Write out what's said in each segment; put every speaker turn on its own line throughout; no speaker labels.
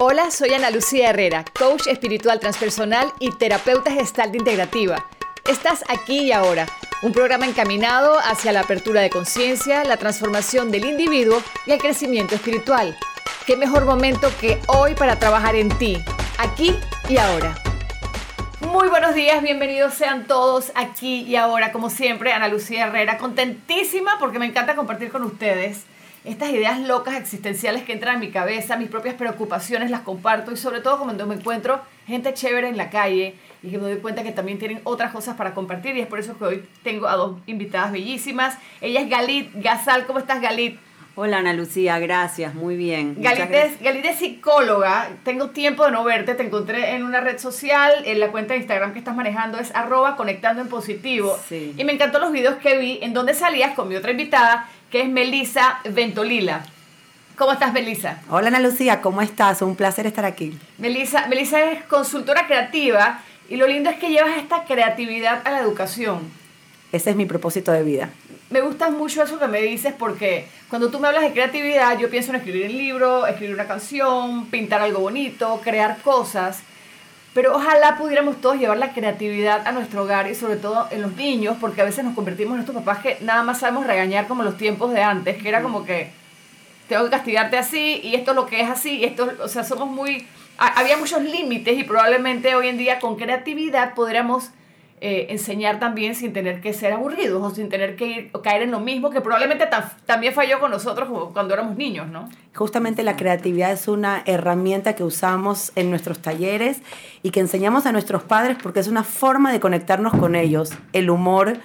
Hola, soy Ana Lucía Herrera, coach espiritual transpersonal y terapeuta gestal integrativa. Estás aquí y ahora, un programa encaminado hacia la apertura de conciencia, la transformación del individuo y el crecimiento espiritual. ¿Qué mejor momento que hoy para trabajar en ti, aquí y ahora? Muy buenos días, bienvenidos sean todos aquí y ahora, como siempre, Ana Lucía Herrera, contentísima porque me encanta compartir con ustedes estas ideas locas existenciales que entran en mi cabeza, mis propias preocupaciones las comparto y sobre todo cuando me encuentro gente chévere en la calle y que me doy cuenta que también tienen otras cosas para compartir y es por eso que hoy tengo a dos invitadas bellísimas. Ella es Galit Gazal, ¿cómo estás Galit?
Hola Ana Lucía, gracias, muy bien.
Galit es, Galit es, psicóloga, tengo tiempo de no verte, te encontré en una red social, en la cuenta de Instagram que estás manejando es arroba conectando en positivo.
Sí.
Y me encantó los videos que vi en donde salías con mi otra invitada que es Melisa Ventolila. ¿Cómo estás, Melisa?
Hola, Ana Lucía, ¿cómo estás? Un placer estar aquí.
Melisa, Melisa es consultora creativa y lo lindo es que llevas esta creatividad a la educación.
Ese es mi propósito de vida.
Me gusta mucho eso que me dices porque cuando tú me hablas de creatividad, yo pienso en escribir un libro, escribir una canción, pintar algo bonito, crear cosas. Pero ojalá pudiéramos todos llevar la creatividad a nuestro hogar y sobre todo en los niños, porque a veces nos convertimos en estos papás que nada más sabemos regañar como los tiempos de antes, que era como que tengo que castigarte así y esto es lo que es así, y esto, o sea, somos muy... Había muchos límites y probablemente hoy en día con creatividad podríamos eh, enseñar también sin tener que ser aburridos o sin tener que ir, o caer en lo mismo que probablemente también falló con nosotros cuando éramos niños, ¿no?
Justamente la creatividad es una herramienta que usamos en nuestros talleres y que enseñamos a nuestros padres porque es una forma de conectarnos con ellos. El humor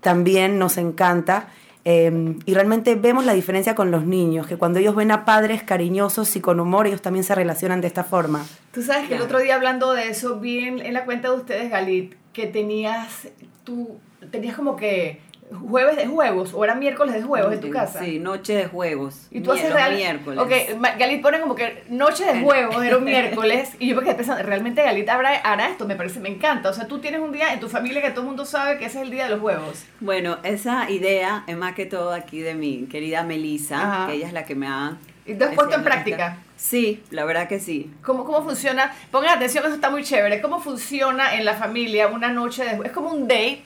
también nos encanta. Eh, y realmente vemos la diferencia con los niños, que cuando ellos ven a padres cariñosos y con humor, ellos también se relacionan de esta forma.
Tú sabes que el otro día hablando de eso, vi en, en la cuenta de ustedes, Galit, que tenías, tú tenías como que jueves de juegos o era miércoles de juegos en tu casa.
Sí, noche de juegos.
Y tú haces real,
miércoles.
Ok, Galit pone como que noche de juegos era un miércoles y yo porque pensando, realmente Galit hará, hará, esto, me parece, me encanta. O sea, tú tienes un día en tu familia que todo el mundo sabe que ese es el día de los juegos.
Bueno, esa idea es más que todo aquí de mi querida Melissa, que ella es la que me ha...
¿Y tú has puesto en práctica?
Sí, la verdad que sí.
¿Cómo, ¿Cómo funciona? Pongan atención, eso está muy chévere. ¿Cómo funciona en la familia una noche de Es como un date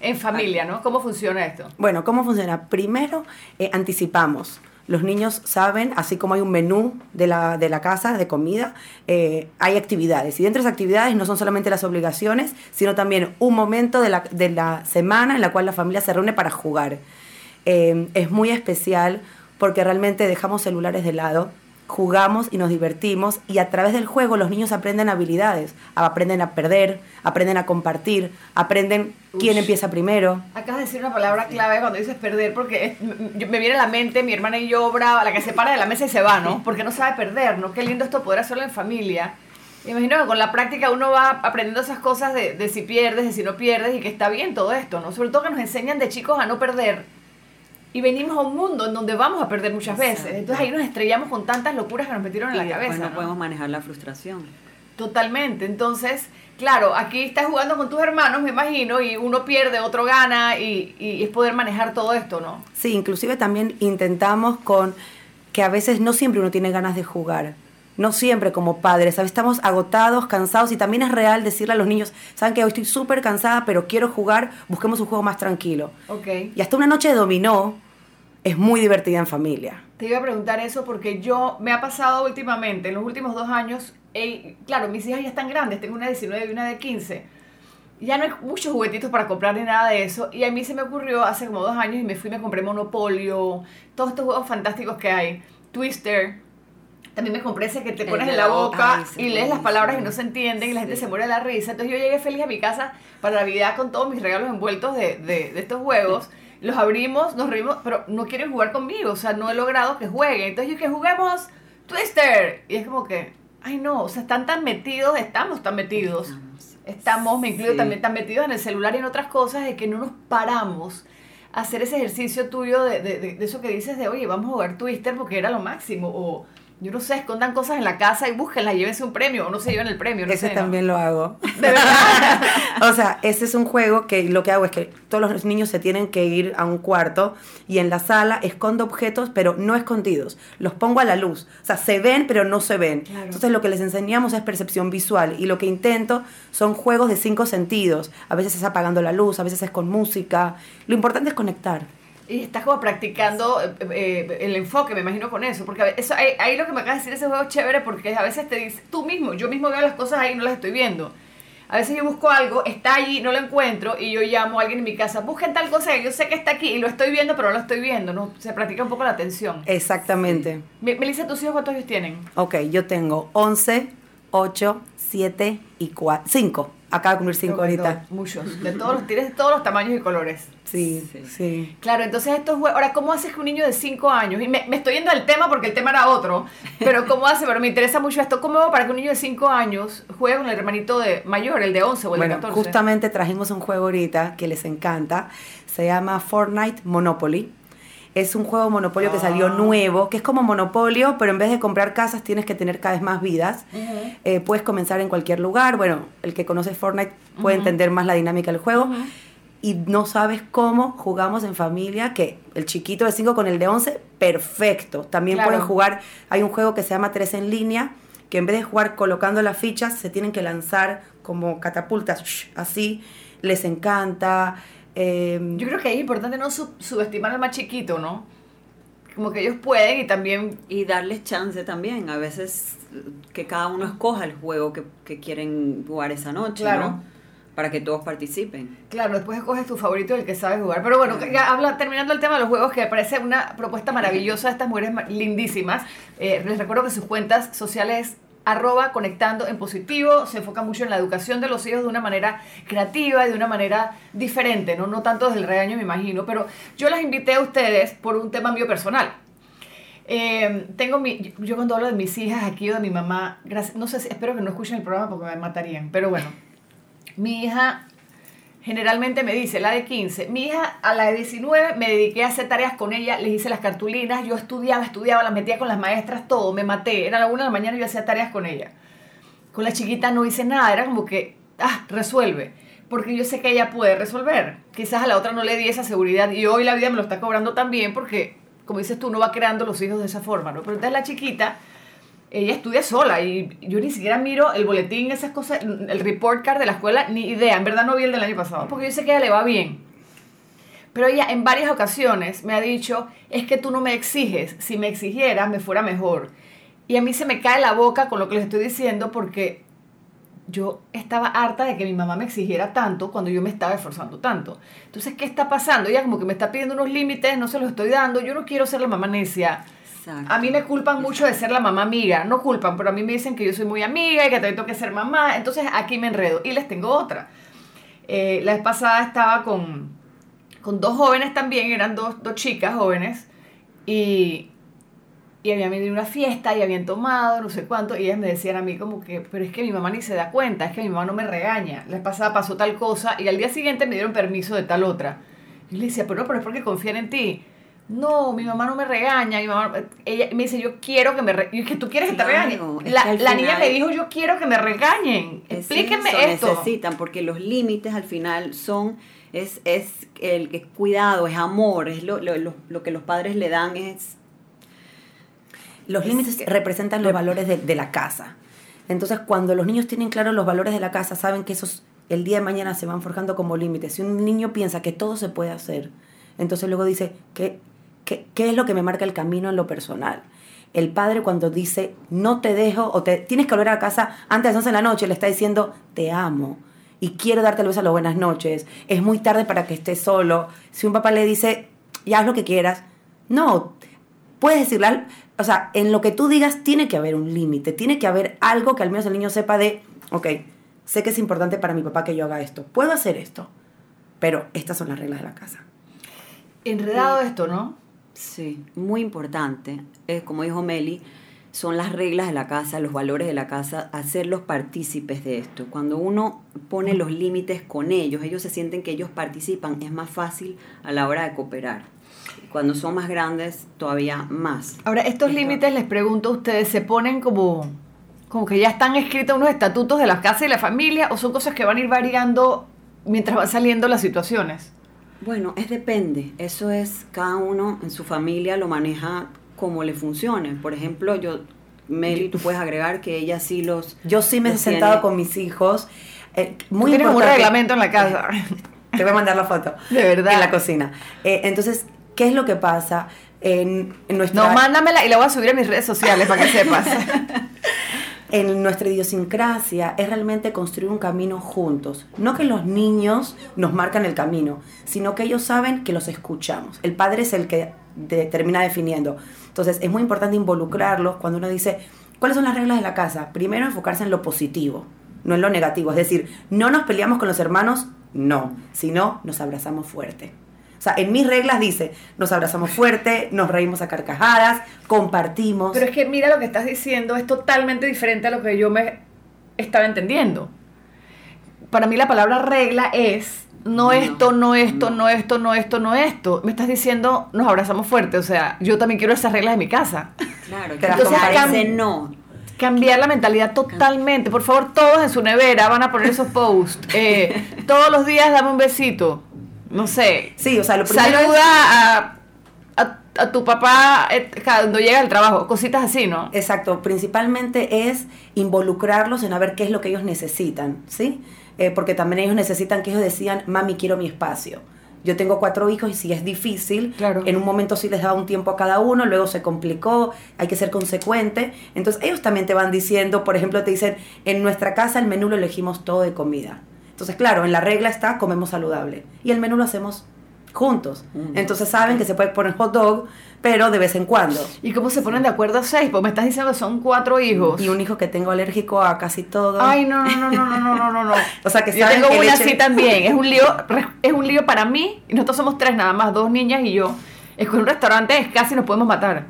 en familia, ¿no? ¿Cómo funciona esto?
Bueno, ¿cómo funciona? Primero, eh, anticipamos. Los niños saben, así como hay un menú de la, de la casa de comida, eh, hay actividades. Y dentro de esas actividades no son solamente las obligaciones, sino también un momento de la, de la semana en la cual la familia se reúne para jugar. Eh, es muy especial porque realmente dejamos celulares de lado, jugamos y nos divertimos y a través del juego los niños aprenden habilidades, aprenden a perder, aprenden a compartir, aprenden quién empieza primero.
Acabas de decir una palabra clave cuando dices perder porque me viene a la mente mi hermana y yo brava, la que se para de la mesa y se va, ¿no? Porque no sabe perder, ¿no? Qué lindo esto poder hacerlo en familia. Imagino que con la práctica uno va aprendiendo esas cosas de, de si pierdes, de si no pierdes y que está bien todo esto, ¿no? Sobre todo que nos enseñan de chicos a no perder y venimos a un mundo en donde vamos a perder muchas veces. Entonces ahí nos estrellamos con tantas locuras que nos metieron en la cabeza.
No, no podemos manejar la frustración.
Totalmente. Entonces, claro, aquí estás jugando con tus hermanos, me imagino, y uno pierde, otro gana, y, y es poder manejar todo esto, ¿no?
Sí, inclusive también intentamos con que a veces no siempre uno tiene ganas de jugar no siempre como padres, estamos agotados, cansados y también es real decirle a los niños, saben que hoy estoy súper cansada, pero quiero jugar, busquemos un juego más tranquilo.
Okay.
Y hasta una noche de dominó es muy divertida en familia.
Te iba a preguntar eso porque yo me ha pasado últimamente, en los últimos dos años, claro, mis hijas ya están grandes, tengo una de 19 y una de 15. Ya no hay muchos juguetitos para comprar ni nada de eso. Y a mí se me ocurrió hace como dos años y me fui y me compré Monopolio, todos estos juegos fantásticos que hay. Twister, también me compré ese que te pones en la boca y lees las palabras y no se entienden y la gente se muere de la risa. Entonces yo llegué feliz a mi casa para Navidad con todos mis regalos envueltos de, de, de estos juegos. Los abrimos, nos reímos, pero no quieren jugar conmigo. O sea, no he logrado que jueguen. Entonces yo que juguemos Twister. Y es como que, ay no, o sea, están tan metidos, estamos tan metidos. Estamos, me incluyo también, tan metidos en el celular y en otras cosas de que no nos paramos hacer ese ejercicio tuyo de, de, de, eso que dices de, oye, vamos a jugar Twister porque era lo máximo, o Yo no sé, escondan cosas en la casa y búsquenlas, llévense un premio o no se lleven el premio. No
ese
sé, ¿no?
también lo hago.
De verdad.
o sea, ese es un juego que lo que hago es que todos los niños se tienen que ir a un cuarto y en la sala escondo objetos, pero no escondidos. Los pongo a la luz. O sea, se ven, pero no se ven.
Claro.
Entonces lo que les enseñamos es percepción visual y lo que intento son juegos de cinco sentidos. A veces es apagando la luz, a veces es con música. Lo importante es conectar.
Y estás como practicando eh, eh, el enfoque, me imagino, con eso. Porque eso, ahí, ahí lo que me acabas de decir ese juego es chévere porque a veces te dices, tú mismo, yo mismo veo las cosas ahí y no las estoy viendo. A veces yo busco algo, está allí, no lo encuentro y yo llamo a alguien en mi casa, busquen tal cosa que yo sé que está aquí y lo estoy viendo, pero no lo estoy viendo. ¿no? Se practica un poco la atención.
Exactamente.
Me- Melissa, ¿tus hijos cuántos años tienen?
Ok, yo tengo 11, 8, 7 y 4. 5. Acaba de cumplir 5
Creo que
ahorita.
Muchos. De todos los, tienes de todos los tamaños y colores.
Sí,
Sí.
sí.
Claro, entonces estos juegos. Ahora, ¿cómo haces que un niño de 5 años? Y me, me estoy yendo al tema porque el tema era otro. Pero ¿cómo hace? Pero me interesa mucho esto. ¿Cómo hago para que un niño de 5 años juegue con el hermanito de mayor, el de 11 o el
Bueno,
de 14?
justamente trajimos un juego ahorita que les encanta. Se llama Fortnite Monopoly. Es un juego Monopolio que salió
Ah.
nuevo, que es como Monopolio, pero en vez de comprar casas tienes que tener cada vez más vidas. Eh, puedes comenzar en cualquier lugar. Bueno, el que conoce Fortnite puede entender más la dinámica del juego. Y no sabes cómo jugamos en familia, que el chiquito de 5 con el de 11, perfecto. También
Claro.
pueden jugar, hay un juego que se llama 3 en línea, que en vez de jugar colocando las fichas, se tienen que lanzar como catapultas, así. Les encanta. Eh,
Yo creo que ahí es importante no sub- subestimar al más chiquito, ¿no? Como que ellos pueden y también.
Y darles chance también. A veces eh, que cada uno escoja el juego que, que quieren jugar esa noche,
Claro.
¿no? Para que todos participen.
Claro, después escoges tu favorito el que sabes jugar. Pero bueno, ya habla, terminando el tema de los juegos, que me parece una propuesta maravillosa de estas mujeres ma- lindísimas. Eh, les recuerdo que sus cuentas sociales arroba conectando en positivo, se enfoca mucho en la educación de los hijos de una manera creativa y de una manera diferente, no, no tanto desde el regaño me imagino, pero yo las invité a ustedes por un tema mío personal. Eh, tengo mi, yo cuando hablo de mis hijas aquí o de mi mamá, gracias, no sé espero que no escuchen el programa porque me matarían, pero bueno, mi hija generalmente me dice, la de 15, mi hija a la de 19 me dediqué a hacer tareas con ella, les hice las cartulinas, yo estudiaba, estudiaba, las metía con las maestras, todo, me maté, era la una de la mañana y yo hacía tareas con ella. Con la chiquita no hice nada, era como que, ah, resuelve, porque yo sé que ella puede resolver. Quizás a la otra no le di esa seguridad y hoy la vida me lo está cobrando también porque, como dices tú, no va creando los hijos de esa forma, ¿no? Pero entonces la chiquita ella estudia sola y yo ni siquiera miro el boletín, esas cosas, el report card de la escuela, ni idea. En verdad no vi el del año pasado, porque yo sé que a ella le va bien. Pero ella en varias ocasiones me ha dicho, es que tú no me exiges, si me exigieras me fuera mejor. Y a mí se me cae la boca con lo que les estoy diciendo porque yo estaba harta de que mi mamá me exigiera tanto cuando yo me estaba esforzando tanto. Entonces, ¿qué está pasando? Ella como que me está pidiendo unos límites, no se los estoy dando, yo no quiero ser la mamá necia.
Exacto.
A mí me culpan mucho de ser la mamá amiga. No culpan, pero a mí me dicen que yo soy muy amiga y que también tengo que ser mamá. Entonces aquí me enredo. Y les tengo otra. Eh, la vez pasada estaba con, con dos jóvenes también, eran dos, dos chicas jóvenes. Y, y habían venido a una fiesta y habían tomado, no sé cuánto. Y ellas me decían a mí como que, pero es que mi mamá ni se da cuenta, es que mi mamá no me regaña. La vez pasada pasó tal cosa y al día siguiente me dieron permiso de tal otra. Y le decía, pero no, pero es porque confían en ti. No, mi mamá no me regaña, mi mamá, ella me dice, yo quiero que me regañen. Y es que tú quieres que te regañen.
es
La,
que
la niña me dijo, yo quiero que me regañen.
Es
Explíquenme
eso,
esto.
necesitan, porque los límites al final son, es, es el que cuidado, es amor, es lo, lo, lo, lo que los padres le dan es
Los
Es
límites
que-
representan los valores de, de la casa. Entonces, cuando los niños tienen claros los valores de la casa, saben que esos el día de mañana se van forjando como límites. Si un niño piensa que todo se puede hacer, entonces luego dice, ¿qué, qué, qué es lo que me marca el camino en lo personal? El padre cuando dice, no te dejo, o te tienes que volver a casa antes de las 11 de la noche, le está diciendo, te amo. Y quiero darte el beso a las buenas noches. Es muy tarde para que estés solo. Si un papá le dice, ya haz lo que quieras. No, puedes decirle, o sea, en lo que tú digas tiene que haber un límite, tiene que haber algo que al menos el niño sepa de, ok, sé que es importante para mi papá que yo haga esto, puedo hacer esto, pero estas son las reglas de la casa.
Enredado esto, ¿no?
Sí, muy importante. Eh, como dijo Meli, son las reglas de la casa, los valores de la casa, hacerlos partícipes de esto. Cuando uno pone los límites con ellos, ellos se sienten que ellos participan, es más fácil a la hora de cooperar. Cuando son más grandes, todavía más.
Ahora, estos límites, les pregunto a ustedes, ¿se ponen como, como que ya están escritos unos estatutos de la casa y la familia o son cosas que van a ir variando mientras van saliendo las situaciones?
Bueno, es depende. Eso es cada uno en su familia lo maneja como le funcione. Por ejemplo, yo, Meli, tú puedes agregar que ella sí los.
Yo sí me he sentado
tiene.
con mis hijos. eh,
Muy un reglamento en la casa.
Te voy a mandar la foto.
De verdad.
En la cocina. Eh, entonces, ¿qué es lo que pasa? En, en nuestra,
No, mándamela y la voy a subir a mis redes sociales para que sepas.
en nuestra idiosincrasia es realmente construir un camino juntos. No que los niños nos marcan el camino, sino que ellos saben que los escuchamos. El padre es el que de- termina definiendo. Entonces, es muy importante involucrarlos cuando uno dice, ¿cuáles son las reglas de la casa? Primero, enfocarse en lo positivo, no en lo negativo. Es decir, no nos peleamos con los hermanos, no, sino nos abrazamos fuerte. Sea, en mis reglas dice, nos abrazamos fuerte, nos reímos a carcajadas, compartimos.
Pero es que mira lo que estás diciendo, es totalmente diferente a lo que yo me estaba entendiendo. Para mí la palabra regla es no,
No,
esto, no esto,
no.
esto, no esto, no esto. Me estás diciendo nos abrazamos fuerte, o sea, yo también quiero esas reglas de mi casa.
Claro,
las
entonces no.
Cambiar la mentalidad totalmente. Por favor, todos en su nevera van a poner esos posts. Eh, todos los días dame un besito. No sé.
Sí, o sea, lo primero es-
Saluda a, a, a tu papá cuando llega al trabajo. Cositas así, ¿no?
Exacto, principalmente es involucrarlos en a ver qué es lo que ellos necesitan, ¿sí? Eh, porque también ellos necesitan que ellos decían, mami, quiero mi espacio. Yo tengo cuatro hijos y si es difícil,
Claro.
en un momento sí les daba un tiempo a cada uno, luego se complicó, hay que ser consecuente. Entonces ellos también te van diciendo, por ejemplo, te dicen, en nuestra casa el menú lo elegimos todo de comida. Entonces, claro, en la regla está comemos saludable y el menú lo hacemos juntos. Entonces saben que se puede poner hot dog, pero de vez en cuando.
¿Y cómo se ponen de acuerdo seis? Pues me estás diciendo que son cuatro hijos.
Y un hijo que tengo alérgico a casi todo.
Ay, no, no, no, no, no, no, no.
o sea, que
Yo tengo
que
una así también. Es un lío, es un lío para mí. y Nosotros somos tres nada más, dos niñas y yo. Es que un restaurante es casi nos podemos matar.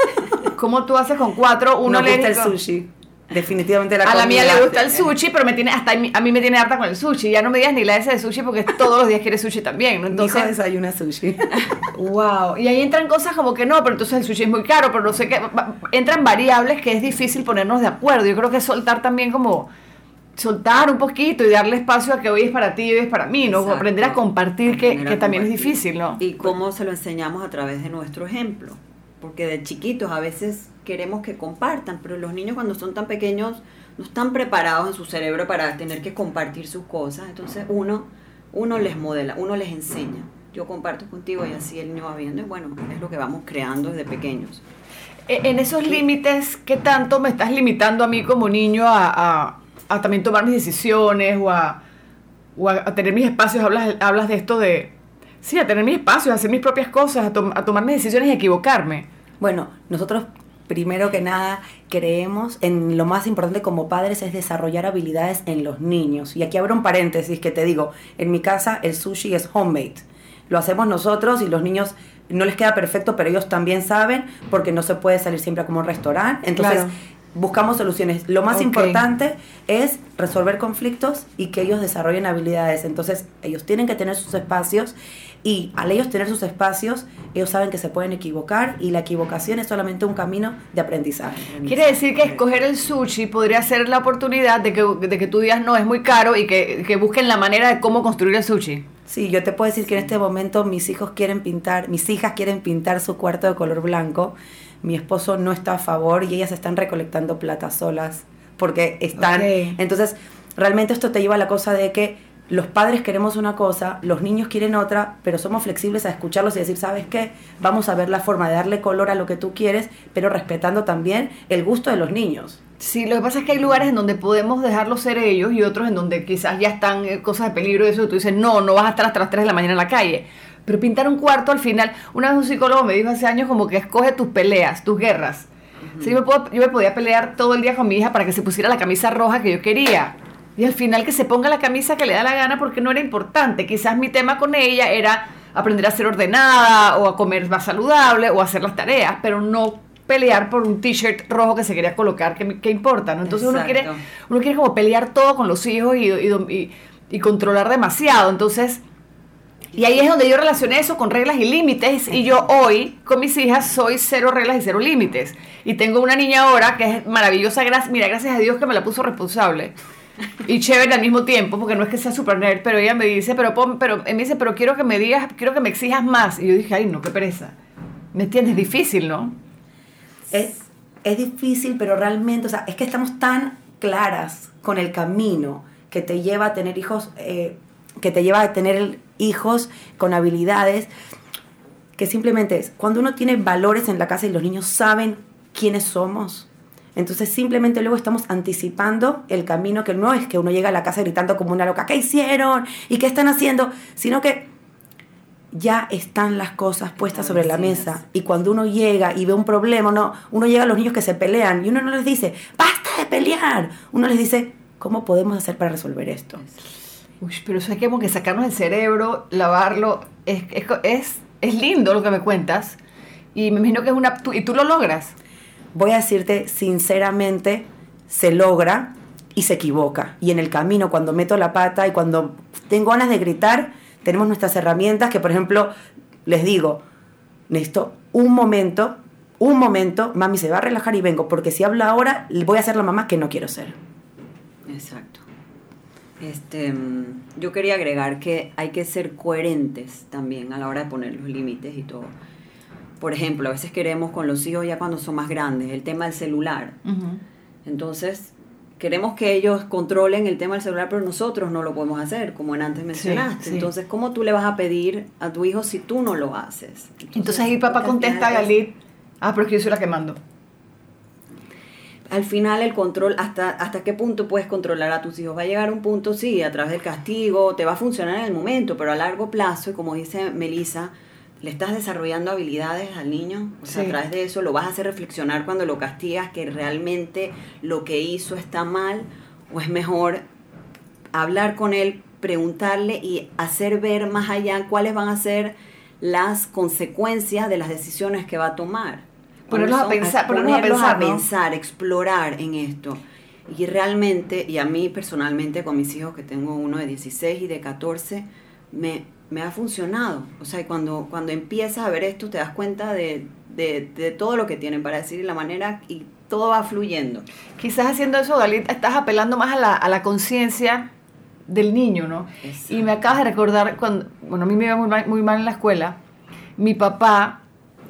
¿Cómo tú haces con cuatro? Uno
le pues gusta el sushi. Definitivamente la
A la mía le gusta el sushi, pero me tiene hasta a mí, a mí me tiene harta con el sushi. Ya no me digas ni la S de sushi porque todos los días quiere sushi también. ¿no? Entonces,
desayuna sushi.
Wow, y ahí entran cosas como que no, pero entonces el sushi es muy caro, pero no sé qué. Entran variables que es difícil ponernos de acuerdo. Yo creo que es soltar también como soltar un poquito y darle espacio a que hoy es para ti y hoy es para mí, ¿no?
Exacto.
aprender a compartir que,
Aprender a
que también es difícil, ¿no?
Y cómo se lo enseñamos a través de nuestro ejemplo. Porque de chiquitos a veces queremos que compartan, pero los niños cuando son tan pequeños no están preparados en su cerebro para tener que compartir sus cosas. Entonces uno, uno les modela, uno les enseña. Yo comparto contigo y así el niño va viendo. Y bueno, es lo que vamos creando desde pequeños.
E- En esos límites, ¿qué tanto me estás limitando a mí como niño a, a- también tomar mis decisiones o a, o a tener mis espacios? Hablas, hablas de esto de, sí, a tener mis espacios, a hacer mis propias cosas, a, tom- a tomar mis decisiones y equivocarme.
Bueno, nosotros primero que nada creemos en lo más importante como padres es desarrollar habilidades en los niños. Y aquí abro un paréntesis que te digo, en mi casa el sushi es homemade. Lo hacemos nosotros y los niños no les queda perfecto, pero ellos también saben porque no se puede salir siempre como un restaurante. Entonces,
Claro.
buscamos soluciones. Lo más importante es resolver conflictos y que ellos desarrollen habilidades. Entonces, ellos tienen que tener sus espacios y al ellos tener sus espacios, ellos saben que se pueden equivocar y la equivocación es solamente un camino de aprendizaje.
Quiere decir que escoger el sushi podría ser la oportunidad de que, de que tú digas no, es muy caro y que, que busquen la manera de cómo construir el sushi.
Sí, yo te puedo decir que en este momento mis hijos quieren pintar, mis hijas quieren pintar su cuarto de color blanco. Mi esposo no está a favor y ellas están recolectando plata solas porque están. Entonces, realmente esto te lleva a la cosa de que los padres queremos una cosa, los niños quieren otra, pero somos flexibles a escucharlos y decir, ¿sabes qué? Vamos a ver la forma de darle color a lo que tú quieres, pero respetando también el gusto de los niños.
Sí, lo que pasa es que hay lugares en donde podemos dejarlos ser ellos y otros en donde quizás ya están eh, cosas de peligro y eso. y Tú dices, no, no vas a estar hasta las 3 de la mañana en la calle. Pero pintar un cuarto al final, una vez un psicólogo me dijo hace años como que escoge tus peleas, tus guerras. Sí, yo, me puedo- yo me podía pelear todo el día con mi hija para que se pusiera la camisa roja que yo quería. Y al final que se ponga la camisa que le da la gana porque no era importante. Quizás mi tema con ella era aprender a ser ordenada o a comer más saludable o a hacer las tareas, pero no pelear por un t-shirt rojo que se quería colocar, ¿qué, qué importa? ¿no? Entonces uno quiere, uno quiere como pelear todo con los hijos y, y- y- y controlar demasiado. Entonces, Y ahí es donde yo relacioné eso con reglas y límites. Y yo hoy, con mis hijas, soy cero reglas y cero límites. Y tengo una niña ahora que es maravillosa. Gracias, mira, gracias a Dios que me la puso responsable. Y chévere al mismo tiempo, porque no es que sea super nerd, pero ella me dice, pero, pero, me dice, pero quiero que me digas, quiero que me exijas más. Y yo dije, ay, no, qué pereza. ¿Me entiendes? Difícil, ¿no?
Es, es difícil, pero realmente, o sea, es que estamos tan claras con el camino que te lleva a tener hijos, eh, que te lleva a tener hijos con habilidades, que simplemente es, cuando uno tiene valores en la casa y los niños saben quiénes somos, entonces simplemente luego estamos anticipando el camino que no es que uno llega a la casa gritando como una loca, ¿qué hicieron? ¿Y qué están haciendo? Sino que ya están las cosas puestas sobre la mesa y cuando uno llega y ve un problema, no, uno llega a los niños que se pelean y uno no les dice, basta de pelear, uno les dice, ¿cómo podemos hacer para resolver esto?
Uy, pero eso hay que como que sacarnos el cerebro, lavarlo. Es, es, es, lindo lo que me cuentas. Y me imagino que es una... y tú lo logras.
Voy a decirte sinceramente, se logra y se equivoca. Y en el camino, cuando meto la pata y cuando tengo ganas de gritar, tenemos nuestras herramientas que, por ejemplo, les digo, necesito un momento, un momento, mami se va a relajar y vengo, porque si habla ahora, voy a ser la mamá que no quiero ser.
Exacto. Este, yo quería agregar que hay que ser coherentes también a la hora de poner los límites y todo. Por ejemplo, a veces queremos con los hijos ya cuando son más grandes, el tema del celular. Entonces, queremos que ellos controlen el tema del celular, pero nosotros no lo podemos hacer, como en antes mencionaste. Entonces, ¿cómo tú le vas a pedir a tu hijo si tú no lo haces?
Entonces, ahí papá contesta a Galit, ah, pero es que yo soy la que mando
al final el control, hasta, hasta qué punto puedes controlar a tus hijos. Va a llegar un punto, sí, a través del castigo, te va a funcionar en el momento, pero a largo plazo, y como dice Melissa, le estás desarrollando habilidades al niño, o sea, a través de eso lo vas a hacer reflexionar cuando lo castigas que realmente lo que hizo está mal, o es mejor hablar con él, preguntarle y hacer ver más allá cuáles van a ser las consecuencias de las decisiones que va a tomar
ponernos a pensar,
a pensar, a pensar, explorar en esto. Y realmente, y a mí personalmente con mis hijos, que tengo uno de 16 y de 14, me, me ha funcionado. O sea, cuando, cuando empiezas a ver esto, te das cuenta de, de, de, todo lo que tienen para decir y la manera, y todo va fluyendo.
Quizás haciendo eso, Dalit, estás apelando más a la, a la conciencia del niño, ¿no? Y me acabas de recordar cuando, bueno, a mí me iba muy mal, muy mal en la escuela, mi papá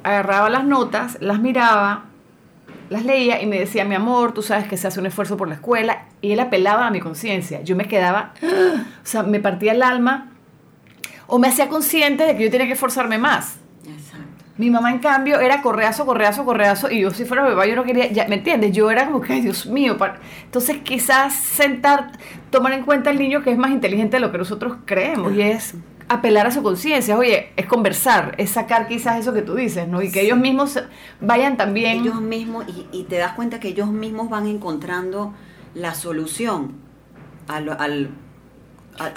agarraba las notas, las miraba, las leía y me decía, mi amor, tú sabes que se hace un esfuerzo por la escuela. Y él apelaba a mi conciencia. Yo me quedaba, o sea, me partía el alma o me hacía consciente de que yo tenía que esforzarme más. Exacto. Mi mamá, en cambio, era correazo, correazo, correazo. Y yo, si fuera bebé, yo no quería, ya, ¿me entiendes? Yo era como que, ay, Dios mío. Entonces, quizás sentar, tomar en cuenta al niño que es más inteligente de lo que nosotros creemos. Y es apelar a su conciencia, oye, es conversar, es sacar quizás eso que tú dices, ¿no? Y que ellos mismos vayan también...
Ellos mismos, y, te das cuenta que ellos mismos van encontrando la solución al... al,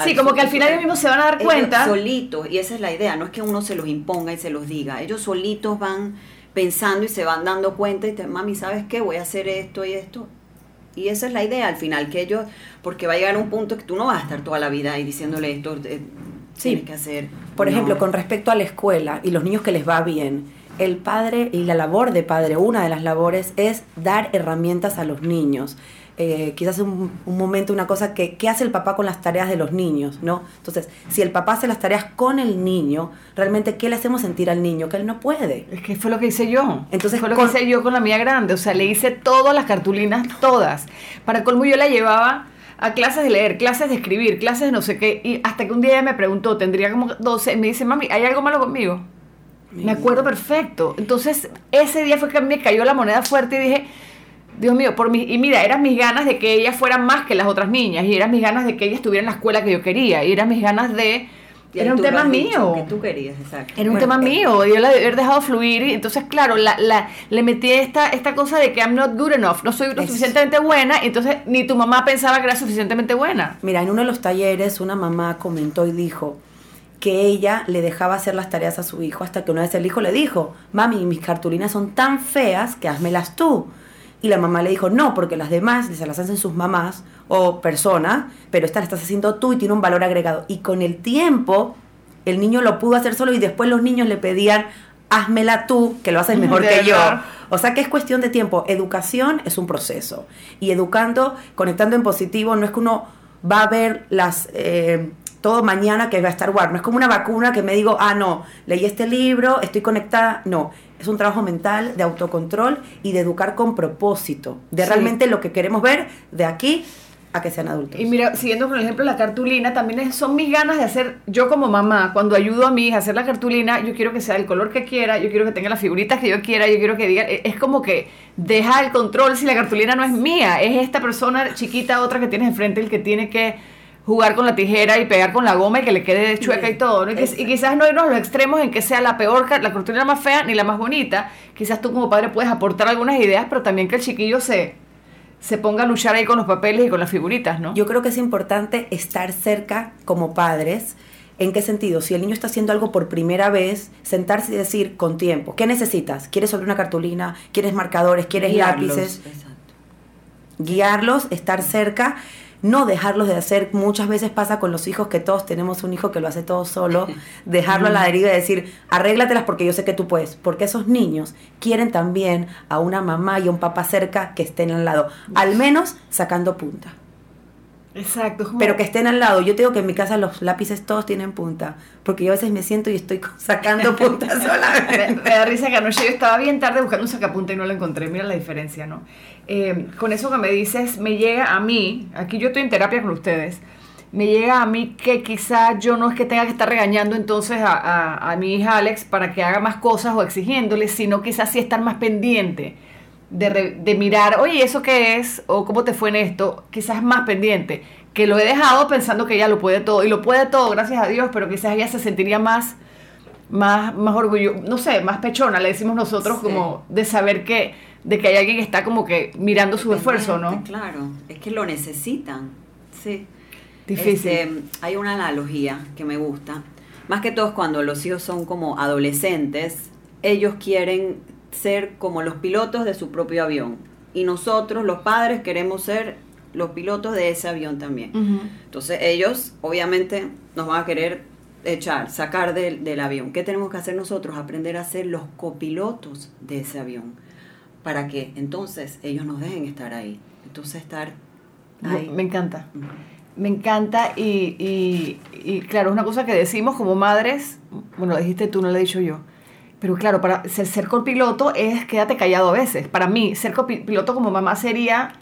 sí, como que al final ellos mismos se van a dar cuenta.
solitos, y esa es la idea, no es que uno se los imponga y se los diga, ellos solitos van pensando y se van dando cuenta y te, mami, ¿sabes qué? Voy a hacer esto y esto. Y esa es la idea al final, que ellos, porque va a llegar un punto que tú no vas a estar toda la vida ahí diciéndole esto, eh, sí. que hacer.
Por ejemplo, con respecto a la escuela y los niños que les va bien, el padre y la labor de padre, una de las labores es dar herramientas a los niños. Eh, quizás un, un, momento, una cosa que, ¿qué hace el papá con las tareas de los niños? ¿no? Entonces, si el papá hace las tareas con el niño, realmente, ¿qué le hacemos sentir al niño? Que él no puede.
Es que fue lo que hice yo. Entonces, fue lo que hice yo con la mía grande. O sea, le hice todas las cartulinas, todas. Para colmo, yo la llevaba a clases de leer, clases de escribir, clases de no sé qué. Y hasta que un día ella me preguntó, tendría como 12, me dice, mami, ¿hay algo malo conmigo? Me acuerdo perfecto. Entonces, ese día fue que me cayó la moneda fuerte y dije, Dios mío, por mi, y mira, eran mis ganas de que ella fuera más que las otras niñas, y eran mis ganas de que ella estuviera en la escuela que yo quería, y eran mis ganas de era un tema mío.
Que tú querías, exacto.
Era un tema eh, mío, yo la haber dejado fluir. Y entonces, claro, la, la, le metí esta, esta cosa de que I'm not good enough, no soy lo suficientemente buena, y entonces ni tu mamá pensaba que era suficientemente buena.
Mira, en uno de los talleres una mamá comentó y dijo que ella le dejaba hacer las tareas a su hijo hasta que una vez el hijo le dijo, mami, mis cartulinas son tan feas que házmelas tú. Y la mamá le dijo, no, porque las demás se las hacen sus mamás o personas, pero esta la estás haciendo tú y tiene un valor agregado. Y con el tiempo, el niño lo pudo hacer solo y después los niños le pedían, házmela tú, que lo haces mejor
De
que yo. O sea que es cuestión de tiempo. Educación es un proceso. Y educando, conectando en positivo, no es que uno va a ver las... eh, todo mañana que va a estar guard. No es como una vacuna que me digo, ah, no, leí este libro, estoy conectada. No, es un trabajo mental de autocontrol y de educar con propósito. De
Sí.
realmente lo que queremos ver de aquí a que sean adultos.
Y mira, siguiendo con el ejemplo de la cartulina, también es- son mis ganas de hacer, yo como mamá, cuando ayudo a mi hija a hacer la cartulina, yo quiero que sea el color que quiera, yo quiero que tenga las figuritas que yo quiera, yo quiero que diga, e- es como que deja el control si la cartulina no es mía, es esta persona chiquita, otra que tienes enfrente, el que tiene que jugar con la tijera y pegar con la goma y que le quede chueca y todo. ¿no? Y, que- y quizás no irnos a los extremos en que sea la peor, la cartulina más fea ni la más bonita. Quizás tú como padre puedes aportar algunas ideas, pero también que el chiquillo se, se ponga a luchar ahí con los papeles y con las figuritas, ¿no?
Yo creo que es importante estar cerca como padres. ¿En qué sentido? Si el niño está haciendo algo por primera vez, sentarse y decir con tiempo, ¿qué necesitas? ¿Quieres sobre una cartulina? ¿Quieres marcadores? ¿Quieres
Guiarlos,
lápices?
Exacto.
Guiarlos, estar cerca, no dejarlos de hacer. Muchas veces pasa con los hijos que todos tenemos un hijo que lo hace todo solo, dejarlo a la deriva y decir, arréglatelas porque yo sé que tú puedes. Porque esos niños quieren también a una mamá y a un papá cerca que estén al lado, al menos sacando punta.
Exacto. como-
Pero que estén al lado. Yo te digo que en mi casa los lápices todos tienen punta. Porque yo a veces me siento y estoy sacando punta
me,
solamente.
me da risa que anoche yo estaba bien tarde buscando un sacapunta y no lo encontré. Mira la diferencia, ¿no? Eh, con eso que me dices, me llega a mí, aquí yo estoy en terapia con ustedes, me llega a mí que quizá yo no es que tenga que estar regañando entonces a, a- a mi hija Alex para que haga más cosas o exigiéndole, sino quizás sí estar más pendiente de, re- de mirar, oye, ¿eso qué es? O ¿cómo te fue en esto? Quizás más pendiente, que lo he dejado pensando que ella lo puede todo, y lo puede todo, gracias a Dios, pero quizás ella se sentiría más más, más orgullo, no sé, más pechona, le decimos nosotros,
Sí.
como de saber que, de que hay alguien que está como que mirando su esfuerzo, ¿no?
Claro, es que lo necesitan. Sí.
Difícil.
Este, hay una analogía que me gusta. Más que todo es cuando los hijos son como adolescentes, ellos quieren ser como los pilotos de su propio avión. Y nosotros, los padres, queremos ser los pilotos de ese avión también. Entonces ellos obviamente nos van a querer echar, sacar del, del avión. ¿Qué tenemos que hacer nosotros? Aprender a ser los copilotos de ese avión. Para que entonces ellos nos dejen estar ahí. Entonces estar ahí.
Me encanta. Me encanta y, y, y, claro, es una cosa que decimos como madres, bueno, lo dijiste tú, no lo he dicho yo, pero claro, para ser, copiloto es quédate callado a veces. Para mí, ser copiloto como mamá sería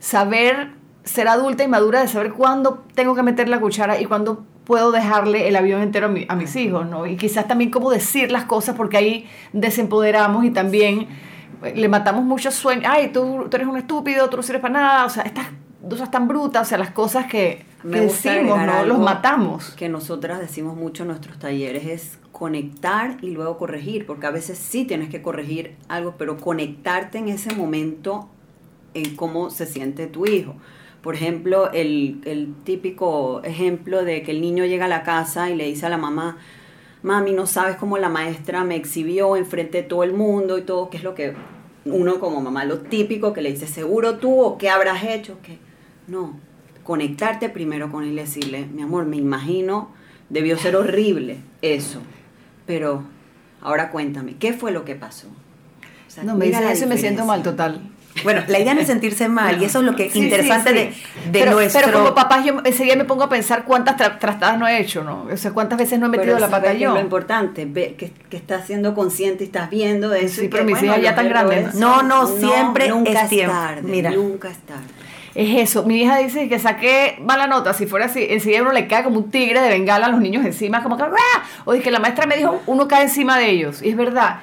saber ser adulta y madura de saber cuándo tengo que meter la cuchara y cuándo puedo dejarle el avión entero a mis hijos, ¿no? Y quizás también cómo decir las cosas porque ahí desempoderamos y también eh, le matamos muchos sueños. Ay, tú, tú eres un estúpido, tú no sirves para nada, o sea, estas cosas tan brutas, o sea, las cosas que,
Me gusta
decimos, ¿no? Los matamos.
Que nosotras decimos mucho en nuestros talleres es conectar y luego corregir, porque a veces sí tienes que corregir algo, pero conectarte en ese momento en cómo se siente tu hijo. Por ejemplo, el, el típico ejemplo de que el niño llega a la casa y le dice a la mamá, mami, no sabes cómo la maestra me exhibió enfrente de todo el mundo y todo, que es lo que uno como mamá, lo típico que le dice, seguro tú o qué habrás hecho, que no, conectarte primero con él y decirle, mi amor, me imagino, debió ser horrible eso, pero ahora cuéntame, ¿qué fue lo que pasó? O sea,
No, me
la
eso y me siento mal total.
Bueno, la idea no es sentirse mal y eso es lo que
Sí,
interesante
sí, sí.
de, de
pero,
nuestro...
Pero como papás, yo enseguida me pongo a pensar cuántas tra- trastadas no he hecho, ¿no? O sea, cuántas veces no he metido
Pero
la
¿sabes
pata
es
yo.
lo importante, ve, que, que estás siendo consciente y estás viendo eso.
Sí,
y
pero
que,
mis hijas ya tan grandes,
son-
No, no, siempre
nunca
es tiempo.
tarde,
Mira.
nunca es tarde.
Es eso, mi hija dice que saqué mala nota, si fuera así, enseguida uno le cae como un tigre de bengala a los niños encima, como que ¡ah! o dice que la maestra me dijo, uno cae encima de ellos, y es verdad.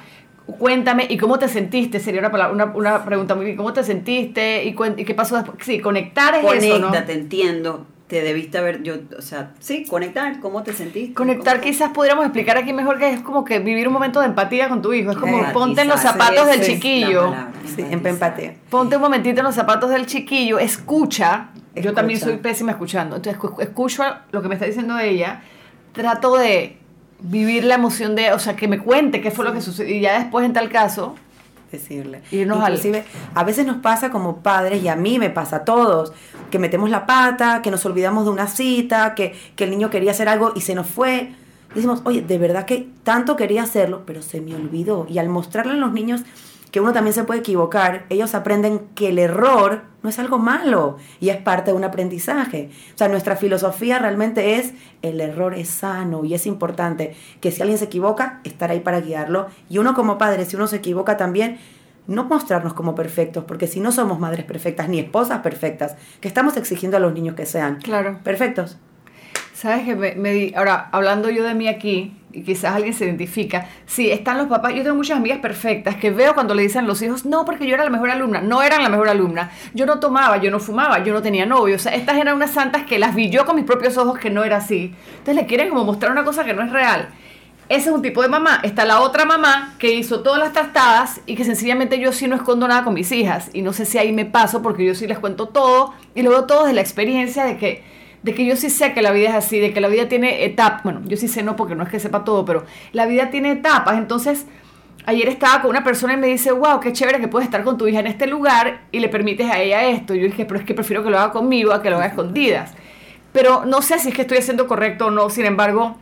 Cuéntame, ¿y cómo te sentiste? Sería una, palabra- una, una pregunta muy bien, ¿cómo te sentiste? ¿Y, y qué pasó después? Sí, conectar es eso.
Conéctate, entiendo. Te debiste haber, yo, o sea, sí, conectar, ¿cómo te sentiste?
Conectar
¿Cómo-
quizás podríamos explicar aquí mejor que es como que vivir un momento de empatía con tu hijo, es como ponte en los zapatos del chiquillo.
palabra,
Sí, empatía.
Ponte un momentito en los zapatos del chiquillo, escucha. Yo también soy pésima escuchando. Entonces, escu- escucho lo que me está diciendo ella. Trato de vivir la emoción de, o sea, que me cuente qué fue lo que sucedió. Y ya después, en tal caso,
decirle.
Irnos al-
Inclusive, a veces nos pasa como padres, y a mí me pasa a todos, que metemos la pata, que nos olvidamos de una cita, que, que el niño quería hacer algo y se nos fue. decimos, oye, de verdad que tanto quería hacerlo, pero se me olvidó. Y al mostrarle a los niños que uno también se puede equivocar, ellos aprenden que el error no es algo malo y es parte de un aprendizaje. O sea, nuestra filosofía realmente es el error es sano y es importante que si alguien se equivoca, estar ahí para guiarlo. Y uno como padre, si uno se equivoca también, no mostrarnos como perfectos, porque si no somos madres perfectas ni esposas perfectas, que estamos exigiendo a los niños que sean
Claro.
perfectos.
Sabes que me, ahora hablando yo de mí aquí y quizás alguien se identifica, sí, están los papás, yo tengo muchas amigas perfectas que veo cuando le dicen a los hijos, no, porque yo era la mejor alumna, no eran la mejor alumna, yo no tomaba, yo no fumaba, yo no tenía novio, o sea, estas eran unas santas que las vi yo con mis propios ojos que no era así, entonces le quieren como mostrar una cosa que no es real. Ese es un tipo de mamá. Está la otra mamá que hizo todas las trastadas y que sencillamente yo sí no escondo nada con mis hijas. Y no sé si ahí me paso porque yo sí les cuento todo y lo veo todo desde la experiencia de que, de que yo sí sé que la vida es así, de que la vida tiene etapas. Bueno, yo sí sé no porque no es que sepa todo, pero la vida tiene etapas. Entonces, ayer estaba con una persona y me dice, wow, qué chévere que puedes estar con tu hija en este lugar y le permites a ella esto. Yo dije, pero es que prefiero que lo haga conmigo a que lo haga escondidas. Pero no sé si es que estoy haciendo correcto o no. Sin embargo,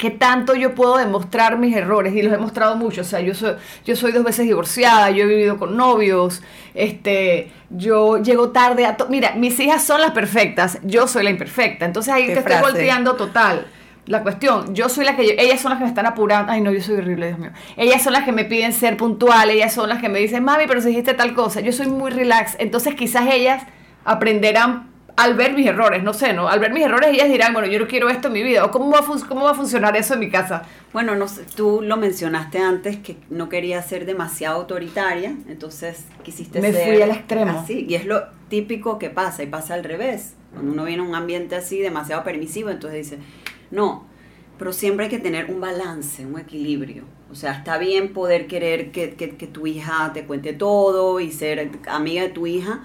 qué tanto yo puedo demostrar mis errores y los he mostrado mucho. O sea, yo soy, yo soy dos veces divorciada, yo he vivido con novios, este, yo llego tarde a... Mira, mis hijas son las perfectas, yo soy la imperfecta. Entonces ahí te
frase.
estoy volteando total. La cuestión, yo soy la que, ellas son las que me están apurando, ay no, yo soy horrible, Dios mío. Ellas son las que me piden ser puntual, ellas son las que me dicen, mami, pero si dijiste tal cosa, yo soy muy relax, entonces quizás ellas aprenderán al ver mis errores, no sé, ¿no? Al ver mis errores ellas dirán, bueno, yo no quiero esto en mi vida, o cómo va a, cómo va a funcionar eso en mi casa.
Bueno, no sé, tú lo mencionaste antes que no querías ser demasiado autoritaria, entonces quisiste
Me
ser
fui al extremo.
así, y es lo típico que pasa y pasa al revés. Cuando uno viene a un ambiente así demasiado permisivo, entonces dice, "No, pero siempre hay que tener un balance, un equilibrio. O sea, está bien poder querer que, que- que tu hija te cuente todo y ser amiga de tu hija,